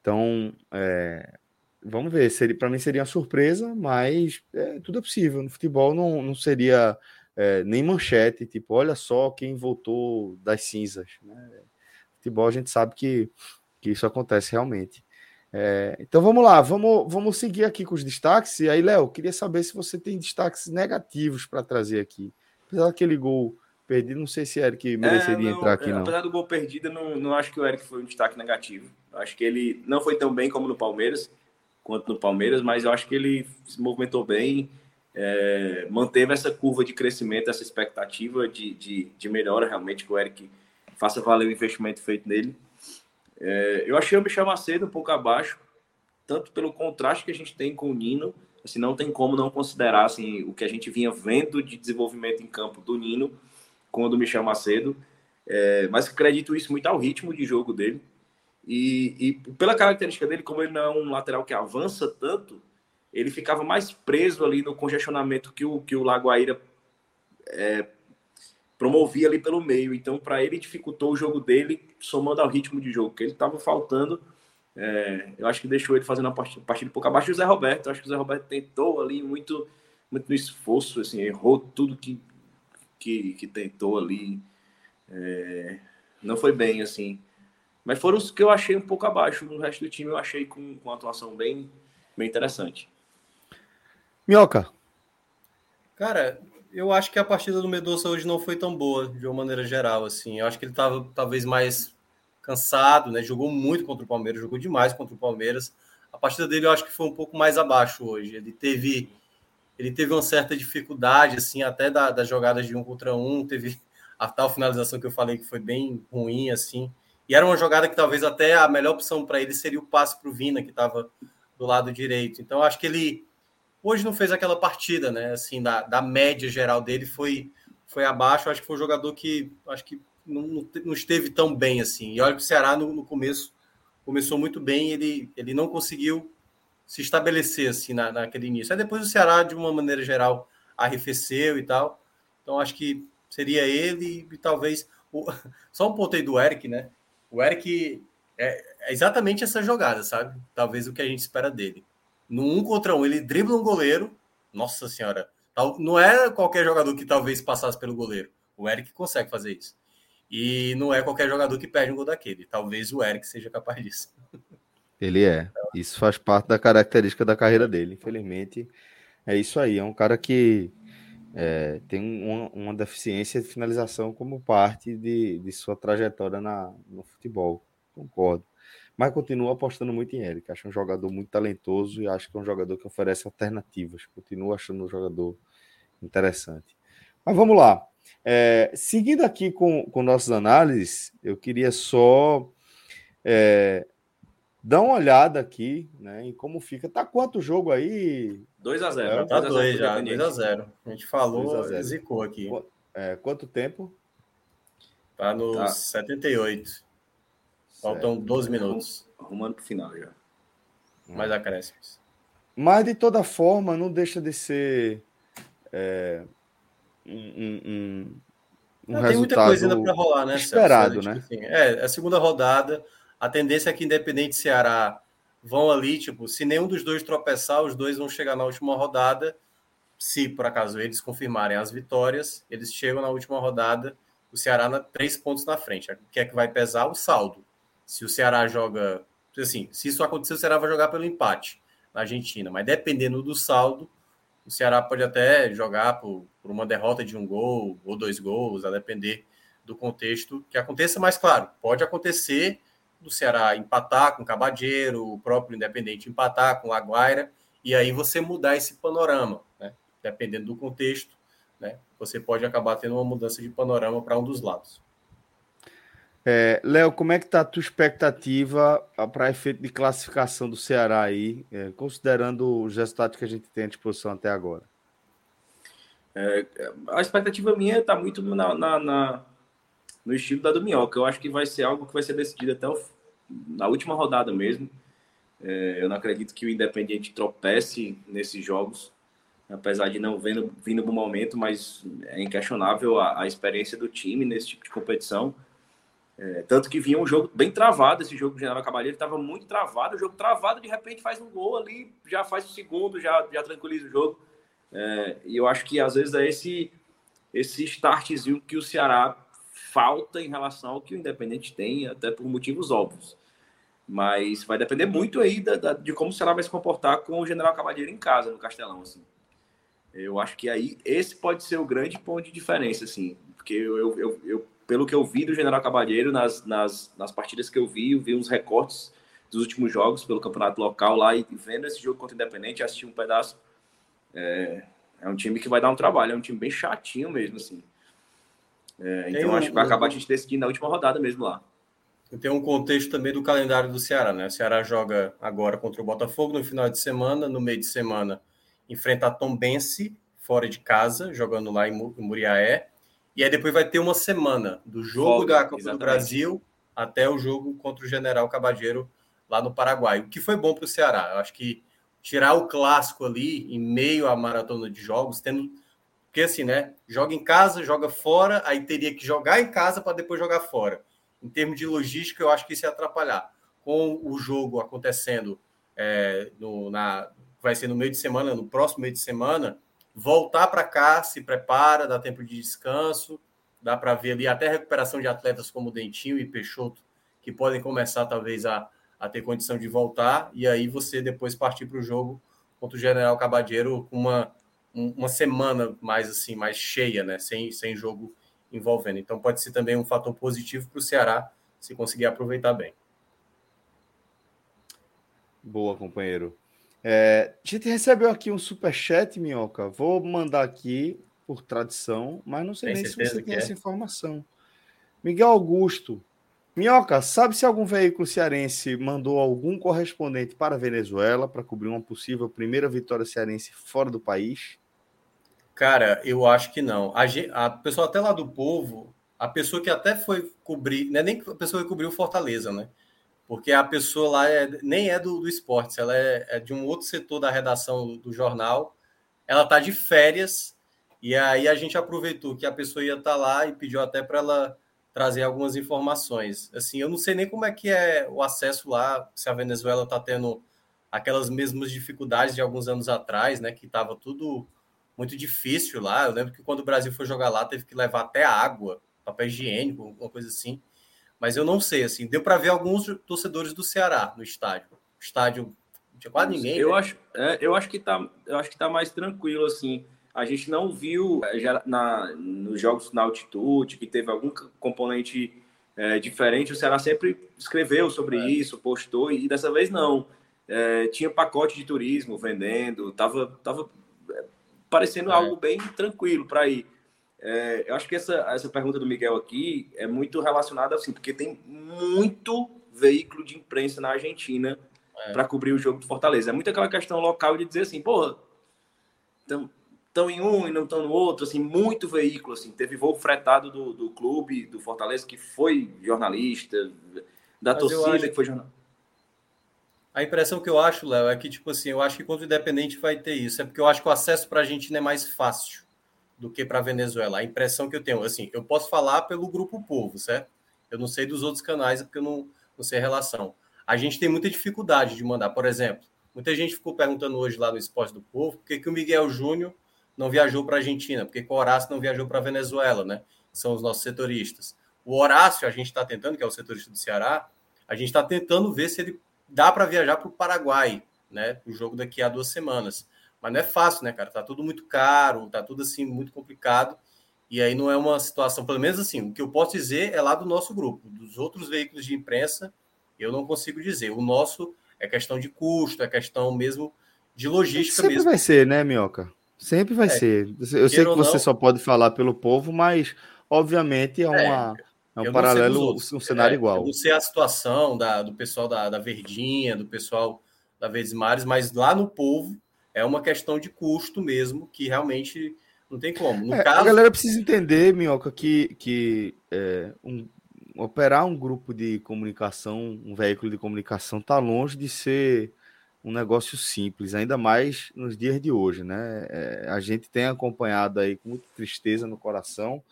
Então, é, vamos ver, para mim seria uma surpresa, mas é, tudo é possível. No futebol não, não seria é, nem manchete, tipo, olha só quem voltou das cinzas, né? Futebol a gente sabe que, que isso acontece realmente. É, então vamos lá, vamos, vamos seguir aqui com os destaques. E aí, Léo, queria saber se você tem destaques negativos para trazer aqui. Apesar daquele gol perdido, não sei se Eric mereceria é, não, entrar aqui, não. Apesar do gol perdido, não, não acho que o Eric foi um destaque negativo. Acho que ele não foi tão bem como no Palmeiras, quanto no Palmeiras, mas eu acho que ele se movimentou bem, é, manteve essa curva de crescimento, essa expectativa de, de, de melhora realmente que o Eric faça valer o investimento feito nele. É, eu achei o Michel Macedo um pouco abaixo, tanto pelo contraste que a gente tem com o Nino, assim, não tem como não considerar assim, o que a gente vinha vendo de desenvolvimento em campo do Nino com o do Michel Macedo, é, mas acredito isso muito ao ritmo de jogo dele. E, e, pela característica dele, como ele não é um lateral que avança tanto, ele ficava mais preso ali no congestionamento que o, que o Lagoaíra é, promovia ali pelo meio. Então, para ele, dificultou o jogo dele, somando ao ritmo de jogo, que ele estava faltando. É, eu acho que deixou ele fazendo uma partida, partida um pouco abaixo do Zé Roberto. Eu acho que o Zé Roberto tentou ali muito, muito no esforço, assim, errou tudo que, que, que tentou ali. É, não foi bem, assim. Mas foram os que eu achei um pouco abaixo. No resto do time eu achei com, com uma atuação bem, bem interessante. Minhoca. Cara, eu acho que a partida do Medoça hoje não foi tão boa, de uma maneira geral, assim. Eu acho que ele estava talvez mais cansado, né? Jogou muito contra o Palmeiras, jogou demais contra o Palmeiras. A partida dele eu acho que foi um pouco mais abaixo hoje. Ele teve ele teve uma certa dificuldade, assim, até da, das jogadas de um contra um. Teve a tal finalização que eu falei que foi bem ruim, assim. E era uma jogada que talvez até a melhor opção para ele seria o passe para o Vina, que estava do lado direito. Então, acho que ele hoje não fez aquela partida, né? Assim, da, da média geral dele foi, foi abaixo. Acho que foi um jogador que acho que não, não esteve tão bem assim. E olha que o Ceará no, no começo começou muito bem, ele, ele não conseguiu se estabelecer assim na, naquele início. Aí depois o Ceará, de uma maneira geral, arrefeceu e tal. Então acho que seria ele e talvez. O... <laughs> Só um ponto aí do Eric, né? O Eric é, é, exatamente essa jogada, sabe? Talvez o que a gente espera dele. No um contra um, ele dribla um goleiro. Nossa senhora. Não é qualquer jogador que talvez passasse pelo goleiro. O Eric consegue fazer isso. E não é qualquer jogador que perde um gol daquele. Talvez o Eric seja capaz disso. <laughs> Ele é. Isso faz parte da característica da carreira dele. Infelizmente, é isso aí. É um cara que é, tem uma, uma, deficiência de finalização como parte de, de sua trajetória na, no futebol. Concordo. Mas continuo apostando muito em Eric. Acho um jogador muito talentoso e acho que é um jogador que oferece alternativas. Continuo achando um jogador interessante. Mas vamos lá. É, seguindo aqui com, com nossas análises, eu queria só é, Dá uma olhada aqui, né, em como fica. Tá quanto o jogo aí? 2 a 0 Tá 2 já, 2 a 0 A gente falou, zicou aqui. É, quanto tempo? Tá nos tá. 78. Faltam certo. 12 minutos. Arrumando pro final já. Mais acréscimos. Mas de toda forma, não deixa de ser é, um, um, um, um resultado. Tem muita coisa ainda para rolar, né? Esperado, né? Assim, é, é a segunda rodada a tendência é que Independente e Ceará vão ali, tipo, se nenhum dos dois tropeçar, os dois vão chegar na última rodada. Se por acaso eles confirmarem as vitórias, eles chegam na última rodada, o Ceará na, três pontos na frente. O que é que vai pesar? O saldo. Se o Ceará joga. Assim, se isso acontecer, o Ceará vai jogar pelo empate na Argentina. Mas dependendo do saldo, o Ceará pode até jogar por, por uma derrota de um gol ou dois gols, a depender do contexto que aconteça. Mas, claro, pode acontecer do Ceará empatar com o Cabadeiro, o próprio Independente empatar com o Aguaira, e aí você mudar esse panorama, né? Dependendo do contexto, né? Você pode acabar tendo uma mudança de panorama para um dos lados. É, Léo, como é que está a tua expectativa para efeito de classificação do Ceará aí, é, considerando os resultados que a gente tem à disposição até agora? É, a expectativa minha está muito na, na, na no estilo da do Minhoca. Eu acho que vai ser algo que vai ser decidido até o, na última rodada mesmo. É, eu não acredito que o Independiente tropece nesses jogos, apesar de não vendo, vindo no momento, mas é inquestionável a, a, experiência do time nesse tipo de competição. É, tanto que vinha um jogo bem travado, esse jogo do General Cavalheiro estava muito travado, o jogo travado, de repente faz um gol ali, já faz o segundo, já, já tranquiliza o jogo. É, e eu acho que às vezes é esse, esse startzinho que o Ceará falta em relação ao que o Independente tem, até por motivos óbvios. Mas vai depender muito aí da, da, de como o Ceará vai se comportar com o General Cavalheiro em casa, no Castelão, assim. Eu acho que aí esse pode ser o grande ponto de diferença, assim. Porque eu, eu, eu, eu pelo que eu vi do General Cavalheiro nas, nas, nas partidas que eu vi, eu vi uns recortes dos últimos jogos pelo campeonato local lá e vendo esse jogo contra o Independente, assisti um pedaço. É, é um time que vai dar um trabalho, é um time bem chatinho mesmo, assim. É, então um, acho que vai acabar a gente decidindo na última rodada mesmo lá. Tem um contexto também do calendário do Ceará, né? O Ceará joga agora contra o Botafogo no final de semana, no meio de semana enfrenta a Tombense fora de casa, jogando lá em Muriaé. E aí depois vai ter uma semana do jogo Folga, da Copa exatamente. do Brasil até o jogo contra o General Cabadeiro lá no Paraguai. O que foi bom para o Ceará. Eu acho que tirar o clássico ali em meio à maratona de jogos, tendo porque assim, né? Joga em casa, joga fora, aí teria que jogar em casa para depois jogar fora. Em termos de logística, eu acho que isso ia atrapalhar. Com o jogo acontecendo é, no, na, vai ser no meio de semana, no próximo meio de semana, voltar para cá, se prepara, dá tempo de descanso, dá para ver ali até recuperação de atletas como Dentinho e Peixoto, que podem começar talvez a, a ter condição de voltar, e aí você depois partir para o jogo contra o General Cabadeiro com uma, uma semana mais assim, mais cheia, né? Sem, sem jogo envolvendo. Então pode ser também um fator positivo para o Ceará se conseguir aproveitar bem. Boa, companheiro. É, a gente recebeu aqui um super chat, Minhoca. Vou mandar aqui por tradição, mas não sei tem nem se você tem é? essa informação. Miguel Augusto. Minhoca, sabe se algum veículo cearense mandou algum correspondente para a Venezuela para cobrir uma possível primeira vitória cearense fora do país? Cara, eu acho que não. A, a pessoa até lá do povo, a pessoa que até foi cobrir, não é nem a pessoa que cobriu Fortaleza, né? Porque a pessoa lá é, nem é do, do esporte, ela é, é de um outro setor da redação do jornal. Ela tá de férias e aí a gente aproveitou que a pessoa ia estar tá lá e pediu até para ela trazer algumas informações. Assim, eu não sei nem como é que é o acesso lá, se a Venezuela está tendo aquelas mesmas dificuldades de alguns anos atrás, né, que estava tudo muito difícil lá. Eu lembro que quando o Brasil foi jogar lá, teve que levar até água, papel higiênico, uma coisa assim. Mas eu não sei, assim, deu para ver alguns torcedores do Ceará no estádio. O estádio não tinha quase ninguém. Eu né? acho, é, eu acho que tá, eu acho que tá mais tranquilo assim a gente não viu eh, já na, nos jogos na altitude que teve algum componente é, diferente. O Ceará sempre escreveu sobre é. isso, postou, e dessa vez não. É, tinha pacote de turismo vendendo, tava, tava parecendo algo bem tranquilo para ir. Eu acho que essa, essa pergunta do Miguel aqui é muito relacionada assim, porque tem muito veículo de imprensa na Argentina para cobrir o jogo do Fortaleza. É muito aquela questão local de dizer assim, porra, estão em um e não estão no outro, assim, muito veículo, assim, teve voo fretado do, do clube, do Fortaleza, que foi jornalista, da Mas torcida que foi jornalista. A impressão que eu acho, Léo, é que, tipo assim, eu acho que contra o Independente vai ter isso. É porque eu acho que o acesso para a Argentina é mais fácil do que para a Venezuela. A impressão que eu tenho, assim, eu posso falar pelo Grupo Povo, certo? Eu não sei dos outros canais, porque eu não, não sei a relação. A gente tem muita dificuldade de mandar, por exemplo, muita gente ficou perguntando hoje lá no Esporte do Povo, por que, que o Miguel Júnior não viajou para a Argentina, porque o Horácio não viajou para a Venezuela, né? São os nossos setoristas. O Horácio, a gente está tentando, que é o setorista do Ceará, a gente está tentando ver se ele dá para viajar para o Paraguai, né? O jogo daqui a duas semanas. Mas não é fácil, né, cara? Tá tudo muito caro, tá tudo assim muito complicado. E aí não é uma situação, pelo menos assim, o que eu posso dizer é lá do nosso grupo, dos outros veículos de imprensa, eu não consigo dizer. O nosso é questão de custo, é questão mesmo de logística Sempre mesmo. vai ser, né, Minhoca? Sempre vai é, ser. Eu sei que você não, só pode falar pelo povo, mas obviamente é, é uma, é, é um paralelo, um cenário é, igual. Eu não sei a situação da, do pessoal da, da Verdinha, do pessoal da Verdes Mares, mas lá no povo é uma questão de custo mesmo, que realmente não tem como. No é, caso... A galera precisa entender, Minhoca, que, que é, um, operar um grupo de comunicação, um veículo de comunicação, está longe de ser um negócio simples, ainda mais nos dias de hoje, né? É, a gente tem acompanhado aí com muita tristeza no coração,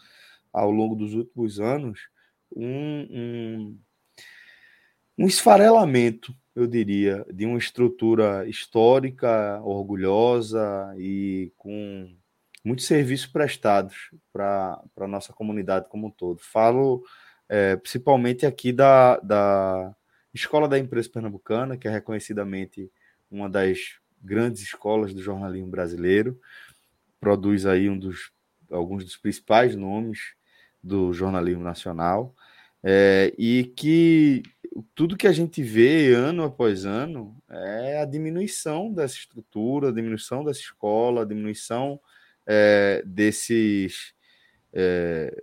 ao longo dos últimos anos, um, um, um esfarelamento, eu diria, de uma estrutura histórica, orgulhosa e com muitos serviços prestados para a nossa comunidade como um todo. Falo é, principalmente aqui da, da Escola da Imprensa Pernambucana, que é reconhecidamente uma das grandes escolas do jornalismo brasileiro, produz aí um dos, alguns dos principais nomes do jornalismo nacional, é, e que tudo que a gente vê ano após ano é a diminuição dessa estrutura, a diminuição dessa escola, a diminuição é, desses. É,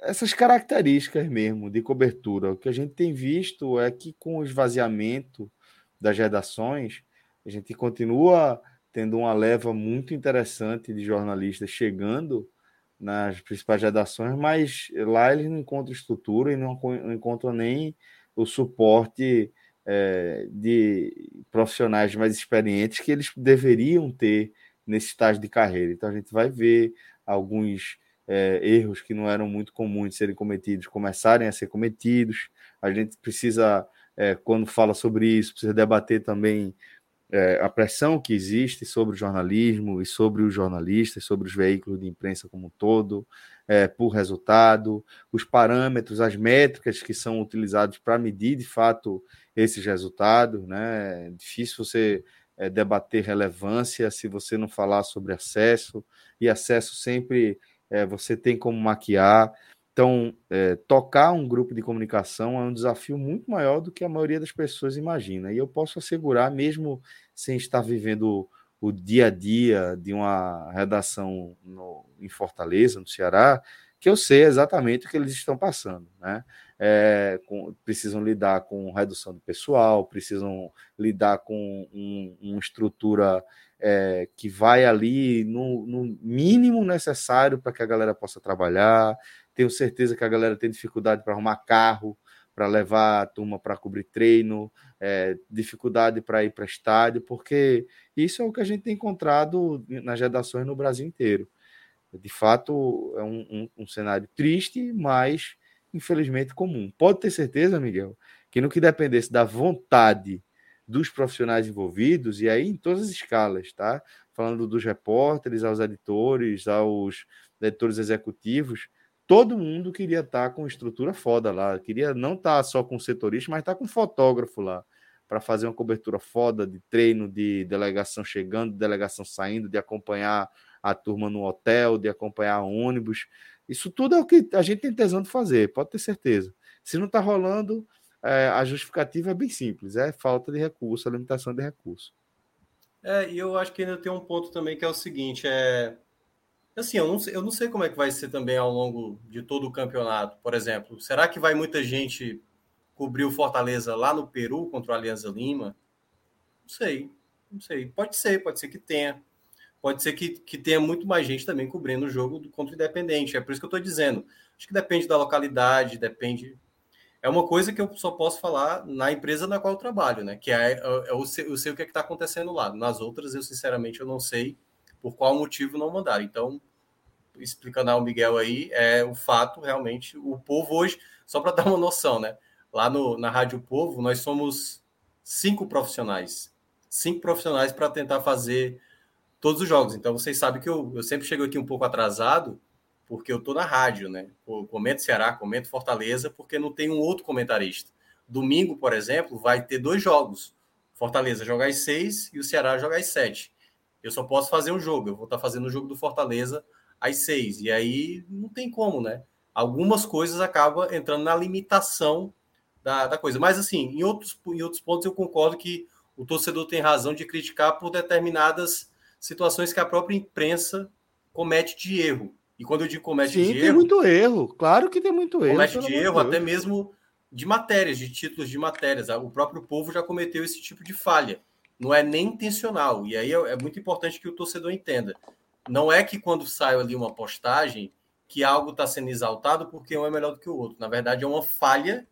essas características mesmo de cobertura. O que a gente tem visto é que com o esvaziamento das redações, a gente continua tendo uma leva muito interessante de jornalistas chegando nas principais redações, mas lá eles não encontram estrutura e não encontram nem o suporte é, de profissionais mais experientes que eles deveriam ter nesse estágio de carreira. Então a gente vai ver alguns é, erros que não eram muito comuns de serem cometidos começarem a ser cometidos. A gente precisa é, quando fala sobre isso, precisa debater também é, a pressão que existe sobre o jornalismo e sobre os jornalistas, sobre os veículos de imprensa como um todo, é, por resultado, os parâmetros, as métricas que são utilizados para medir de fato esses resultados. Né? É difícil você é, debater relevância se você não falar sobre acesso, e acesso sempre é, você tem como maquiar. Então, é, tocar um grupo de comunicação é um desafio muito maior do que a maioria das pessoas imagina. E eu posso assegurar, mesmo sem estar vivendo o dia a dia de uma redação no, em Fortaleza, no Ceará, que eu sei exatamente o que eles estão passando. Né? É, com, precisam lidar com redução de pessoal, precisam lidar com um, uma estrutura é, que vai ali no, no mínimo necessário para que a galera possa trabalhar. Tenho certeza que a galera tem dificuldade para arrumar carro, para levar a turma para cobrir treino, é, dificuldade para ir para estádio, porque isso é o que a gente tem encontrado nas redações no Brasil inteiro. De fato, é um, um, um cenário triste, mas infelizmente comum. Pode ter certeza, Miguel, que no que dependesse da vontade dos profissionais envolvidos, e aí em todas as escalas, tá? Falando dos repórteres, aos editores, aos editores executivos, todo mundo queria estar com estrutura foda lá, queria não estar só com setorista, mas estar com fotógrafo lá, para fazer uma cobertura foda de treino, de delegação chegando, delegação saindo, de acompanhar a turma no hotel, de acompanhar ônibus. Isso tudo é o que a gente tem tesão de fazer, pode ter certeza. Se não está rolando, é, a justificativa é bem simples, é falta de recurso, limitação de recurso. É, e eu acho que ainda tem um ponto também que é o seguinte, é Assim, eu não, sei, eu não sei como é que vai ser também ao longo de todo o campeonato. Por exemplo, será que vai muita gente cobrir o Fortaleza lá no Peru contra o Alianza Lima? Não sei, não sei. Pode ser, pode ser que tenha. Pode ser que, que tenha muito mais gente também cobrindo o jogo contra o Independente. É por isso que eu estou dizendo. Acho que depende da localidade, depende. É uma coisa que eu só posso falar na empresa na qual eu trabalho, né? Que é, é, é eu, sei, eu sei o que é está acontecendo lá. Nas outras, eu sinceramente eu não sei por qual motivo não mandaram. Então, explicando ao Miguel aí, é o fato realmente, o povo hoje, só para dar uma noção, né? Lá no, na Rádio Povo, nós somos cinco profissionais. Cinco profissionais para tentar fazer todos os jogos. Então, vocês sabem que eu, eu sempre chego aqui um pouco atrasado, porque eu estou na rádio, né? Eu comento Ceará, comento Fortaleza, porque não tem um outro comentarista. Domingo, por exemplo, vai ter dois jogos. Fortaleza joga às seis e o Ceará joga às sete. Eu só posso fazer um jogo. Eu vou estar fazendo o jogo do Fortaleza às seis. E aí não tem como, né? Algumas coisas acabam entrando na limitação da, da coisa. Mas, assim, em outros, em outros pontos eu concordo que o torcedor tem razão de criticar por determinadas situações que a própria imprensa comete de erro. E quando eu digo comete Sim, de tem erro. muito erro. Claro que tem muito erro. Comete de erro, Deus. até mesmo de matérias, de títulos de matérias. O próprio povo já cometeu esse tipo de falha. Não é nem intencional. E aí é, é muito importante que o torcedor entenda não é que quando sai ali uma postagem que algo está sendo exaltado porque um é melhor do que o outro. Na verdade, é uma falha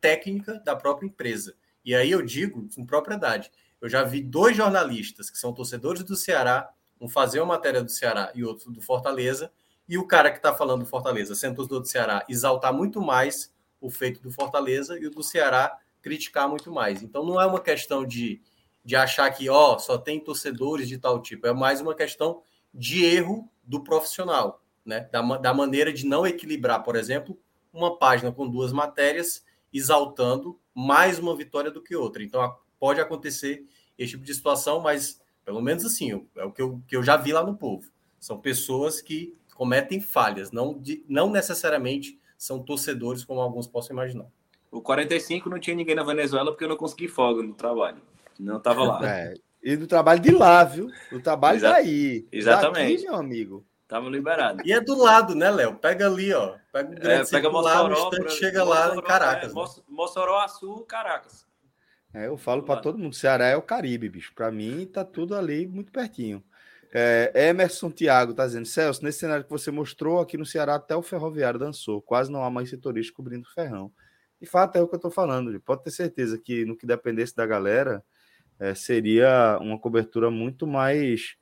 técnica da própria empresa. E aí eu digo com propriedade. Eu já vi dois jornalistas que são torcedores do Ceará, um fazer uma matéria do Ceará e outro do Fortaleza, e o cara que está falando do Fortaleza, sendo torcedor do Ceará, exaltar muito mais o feito do Fortaleza e o do Ceará criticar muito mais. Então não é uma questão de, de achar que ó, só tem torcedores de tal tipo, é mais uma questão de erro do profissional, né? Da, da maneira de não equilibrar, por exemplo, uma página com duas matérias, exaltando mais uma vitória do que outra. Então, pode acontecer esse tipo de situação, mas pelo menos assim, é o que eu, que eu já vi lá no povo. São pessoas que cometem falhas, não, de, não necessariamente são torcedores, como alguns possam imaginar. O 45 não tinha ninguém na Venezuela porque eu não consegui folga no trabalho. Não estava lá. <laughs> É, e do trabalho de lá, viu? Do trabalho Exa daí. Exatamente. Daqui, meu amigo. Tava liberado. E é do lado, né, Léo? Pega ali, ó. Pega o grande é, pega Mossoró, lá, no chega Mossoró, lá em Caracas. É, né? Mossoró, Sul, Caracas. É, eu falo para todo mundo, Ceará é o Caribe, bicho. Para mim tá tudo ali muito pertinho. É, Emerson Thiago tá dizendo, Celso, nesse cenário que você mostrou, aqui no Ceará até o ferroviário dançou. Quase não há mais setorista cobrindo o ferrão. De fato, é o que eu tô falando. Pode ter certeza que no que dependesse da galera, é, seria uma cobertura muito mais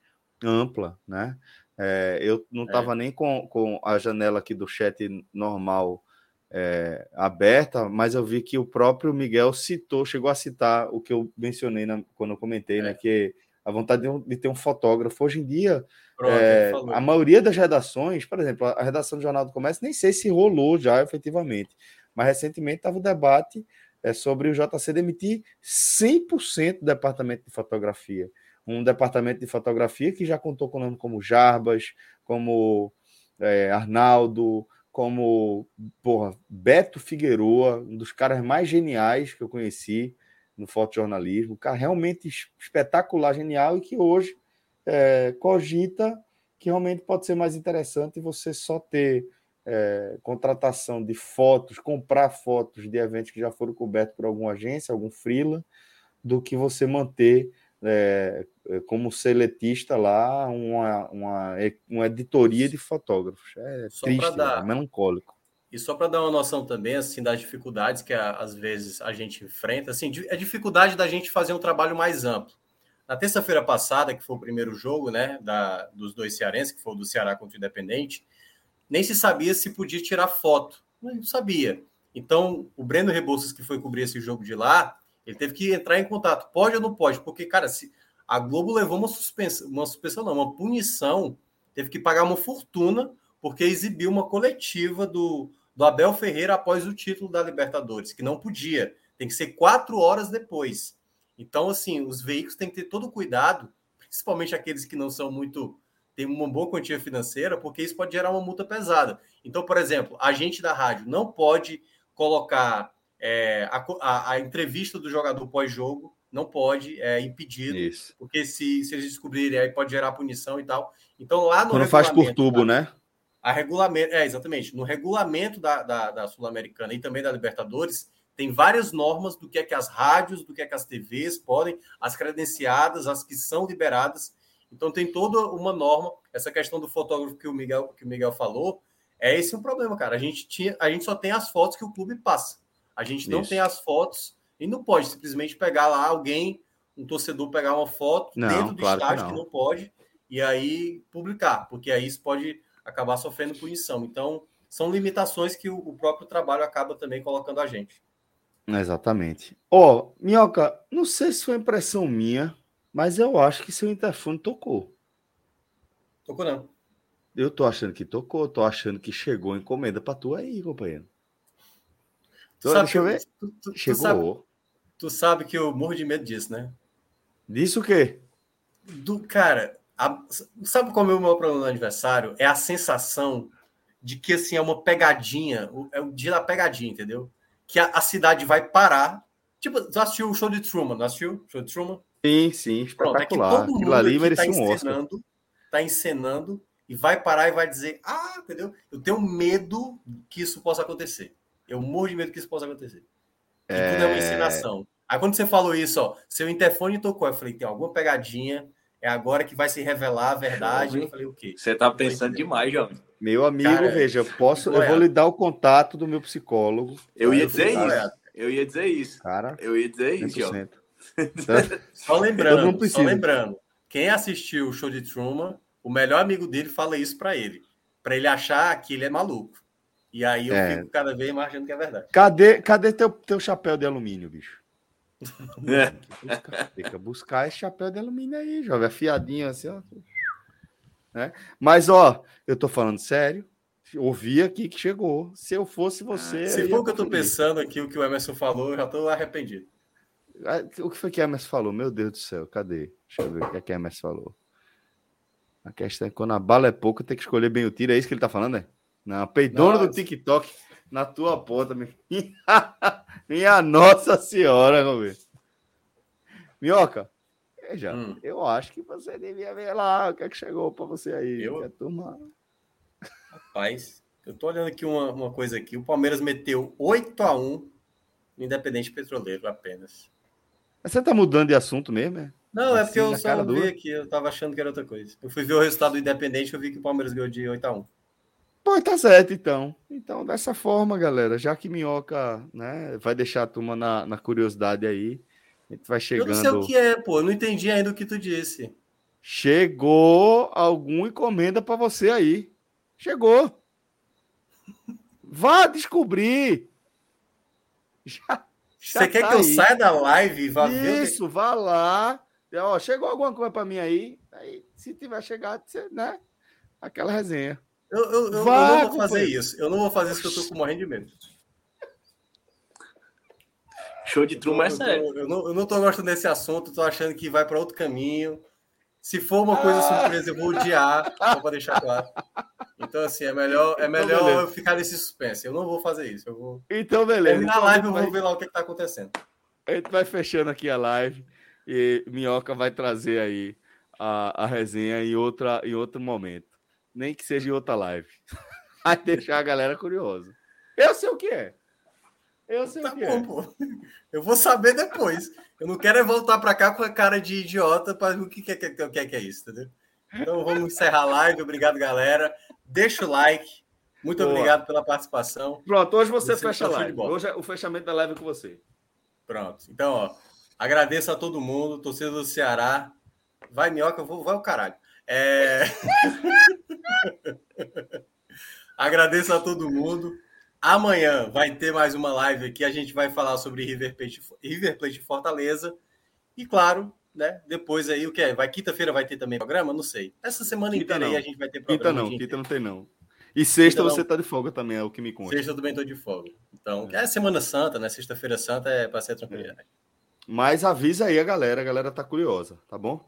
ampla, né? É, eu não estava é. nem com, com a janela aqui do chat normal é, aberta, mas eu vi que o próprio Miguel citou, chegou a citar o que eu mencionei na, quando eu comentei, né? É. Que a vontade de, de, ter um fotógrafo. Hoje em dia, Pronto, é, a maioria das redações, por exemplo, a redação do Jornal do Comércio, nem sei se rolou já efetivamente, mas recentemente estava o debate é sobre o JC demitir 100% do departamento de fotografia. um departamento de fotografia que já contou com nome como Jarbas, como é, Arnaldo, como porra, Beto Figueroa, um dos caras mais geniais que eu conheci no fotojornalismo, um cara realmente espetacular, genial e que hoje é, cogita que realmente pode ser mais interessante você só ter é, contratação de fotos, comprar fotos de eventos que já foram cobertos por alguma agência, algum freela, do que você manter é, é, como seletista lá uma, uma, uma editoria de fotógrafos. É só triste, dar, é melancólico. E só para dar uma noção também assim das dificuldades que às vezes a gente enfrenta, assim, a dificuldade da gente fazer um trabalho mais amplo. Na terça-feira passada, que foi o primeiro jogo, né, da, dos dois cearenses, que foi o do Ceará contra o Independente, nem se sabia se podia tirar foto. Não sabia. Então, o Breno Rebouças, que foi cobrir esse jogo de lá, ele teve que entrar em contato. Pode ou não pode? Porque, cara, se a Globo levou uma suspensão, uma suspensão não, uma punição, teve que pagar uma fortuna porque exibiu uma coletiva do, do Abel Ferreira após o título da Libertadores, que não podia. Tem que ser quatro horas depois. Então, assim, os veículos têm que ter todo cuidado, principalmente aqueles que não são muito tem uma boa quantia financeira, porque isso pode gerar uma multa pesada. Então, por exemplo, a gente da rádio não pode colocar é, a, a, a, entrevista do jogador pós-jogo não pode, é impedido, Isso. porque se, se eles descobrirem, aí pode gerar punição e tal. Então, lá no. Quando faz por tubo, né? A regulamento, é, exatamente. No regulamento da, da, da Sul-Americana e também da Libertadores, tem várias normas do que é que as rádios, do que é que as TVs podem, as credenciadas, as que são liberadas. Então, tem toda uma norma. Essa questão do fotógrafo que o Miguel, que o Miguel falou, é esse o problema, cara. A gente, tinha, a gente só tem as fotos que o clube passa. A gente não Isso. tem as fotos e não pode simplesmente pegar lá alguém, um torcedor pegar uma foto não, dentro do claro estádio que não. que não pode e aí publicar, porque aí isso pode acabar sofrendo punição. Então, são limitações que o próprio trabalho acaba também colocando a gente. Exatamente. Ó, oh, Minhoca, não sei se foi impressão minha, mas eu acho que seu interfone tocou. Tocou não. Eu tô achando que tocou, tô achando que chegou encomenda para tu aí, companheiro. Tu sabe, deixa eu ver. Tu, tu, Chegou. Tu sabe, tu sabe, que eu morro de medo disso, né? Disso o quê? Do, cara, a, sabe qual é o meu problema no aniversário? É a sensação de que assim é uma pegadinha, é o dia da pegadinha, entendeu? Que a, a cidade vai parar. Tipo, tu assistiu o show de Truman, não assistiu? O show de Truman? Sim, sim, espetacular. Pronto, é que todo mundo ali tá encenando, tá encenando e vai parar e vai dizer, ah, entendeu? Eu tenho medo que isso possa acontecer. Eu morro de medo que isso possa acontecer. Que é... tudo é uma encenação. Aí quando você falou isso, ó, seu interfone tocou, eu falei, tem alguma pegadinha, é agora que vai se revelar a verdade. Eu falei, o quê? Você tá pensando demais, Jovem. Meu amigo, Cara, veja, eu posso, eu vou lhe dar o contato do meu psicólogo. Eu ia dizer isso. Eu ia dizer isso. Cara, eu ia dizer isso, Só lembrando, só lembrando, quem assistiu o show de Truman, o melhor amigo dele fala isso para ele, para ele achar que ele é maluco. E aí eu é. fico cada vez mais achando que é verdade. Cadê, cadê teu, teu chapéu de alumínio, bicho? <laughs> É. Buscar, tem que buscar esse chapéu de alumínio aí, jovem, afiadinho assim, ó. Né? Mas, ó, eu tô falando sério. Ouvi aqui que chegou. Se eu fosse você. Ah, se for o que eu tô pensando aqui, o que o Emerson falou, eu já tô arrependido. Ah, o que foi que o Emerson falou? Meu Deus do céu, cadê? Deixa eu ver o que, é que o Emerson falou. A questão é que quando a bala é pouca, tem que escolher bem o tiro. É isso que ele tá falando, é? Não, peidona do TikTok na tua porta, minha, <laughs> minha Nossa Senhora, Roberto. Minhoca, veja, hum. eu acho que você devia ver lá o que é que chegou para você aí. Eu? Turma... Rapaz, eu tô olhando aqui uma, uma coisa aqui. O Palmeiras meteu 8 a 1 no Independente Petroleiro apenas. Você tá mudando de assunto mesmo, é? Não, assim, é porque eu só vi aqui, eu tava achando que era outra coisa. Eu fui ver o resultado do Independente e eu vi que o Palmeiras ganhou de 8 a 1 Pô, tá certo, então. Então, dessa forma, galera, já que Minhoca né, vai deixar a turma na, na curiosidade aí, a gente vai chegando. Eu não sei o que é, pô, eu não entendi ainda o que tu disse. Chegou alguma encomenda para você aí. Chegou. Vá descobrir. <laughs> Já, já você quer tá que eu saia da live e vá Isso, ver? Isso, que... vá lá. Ó, chegou alguma coisa para mim aí. Aí, se tiver chegado, você, né? Aquela resenha. Eu, eu, eu, Vai, não vou fazer isso. Eu não vou fazer isso porque eu tô com morrendo de medo. Show de Truman é sério. Eu, não, eu não tô gostando desse assunto, tô achando que vai para outro caminho. Se for uma coisa surpresa, eu vou odiar, só para deixar claro. <laughs> Então, assim, é melhor, é então, melhor então, eu ficar nesse suspense. Eu não vou fazer isso. Eu vou... Então, beleza. Na então, live eu vou ver lá o que está acontecendo. A gente vai fechando aqui a live e Minhoca vai trazer aí a, a resenha em, outra, em outro momento. Nem que seja em outra live. <laughs> Vai deixar a galera curiosa. Eu sei o que é. Eu sei tá o que bom, é. Pô. <laughs> Eu vou saber depois. Eu não quero é voltar para cá com a cara de idiota para o que, que, que, que, que é isso, entendeu? Então vamos encerrar a live. Obrigado, galera. Deixa o like. Muito Boa. obrigado pela participação. Pronto, hoje você, você fecha a live. Hoje é o fechamento da live com você. Pronto. Então, ó, agradeço a todo mundo, torcida do Ceará. Vai, minhoca, eu vou, vai o caralho. É... <laughs> agradeço a todo mundo. Amanhã vai ter mais uma live aqui. A gente vai falar sobre River Plate, River Plate Fortaleza. E claro, né? Depois aí o que é? Vai quinta-feira vai ter também programa? Não sei. Essa semana quinta inteira não. aí a gente vai ter programa. Quinta não, quinta não tem não. E sexta quinta você tá de folga também, é o que me conta. Sexta eu também tô de folga. Então, é, é Semana Santa, né? Sexta-feira Santa é para ser tranquilo. É. Mas avisa aí a galera, a galera tá curiosa, tá bom?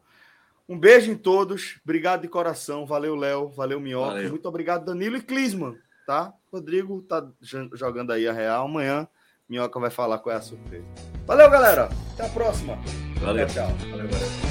Um beijo em todos, obrigado de coração, valeu Léo, valeu Minhoca, muito obrigado Danilo e Clisman tá? Rodrigo tá jogando aí a real. Amanhã, Minhoca vai falar qual é a surpresa. Valeu, galera. Até a próxima. Valeu. Tchau. Valeu, galera.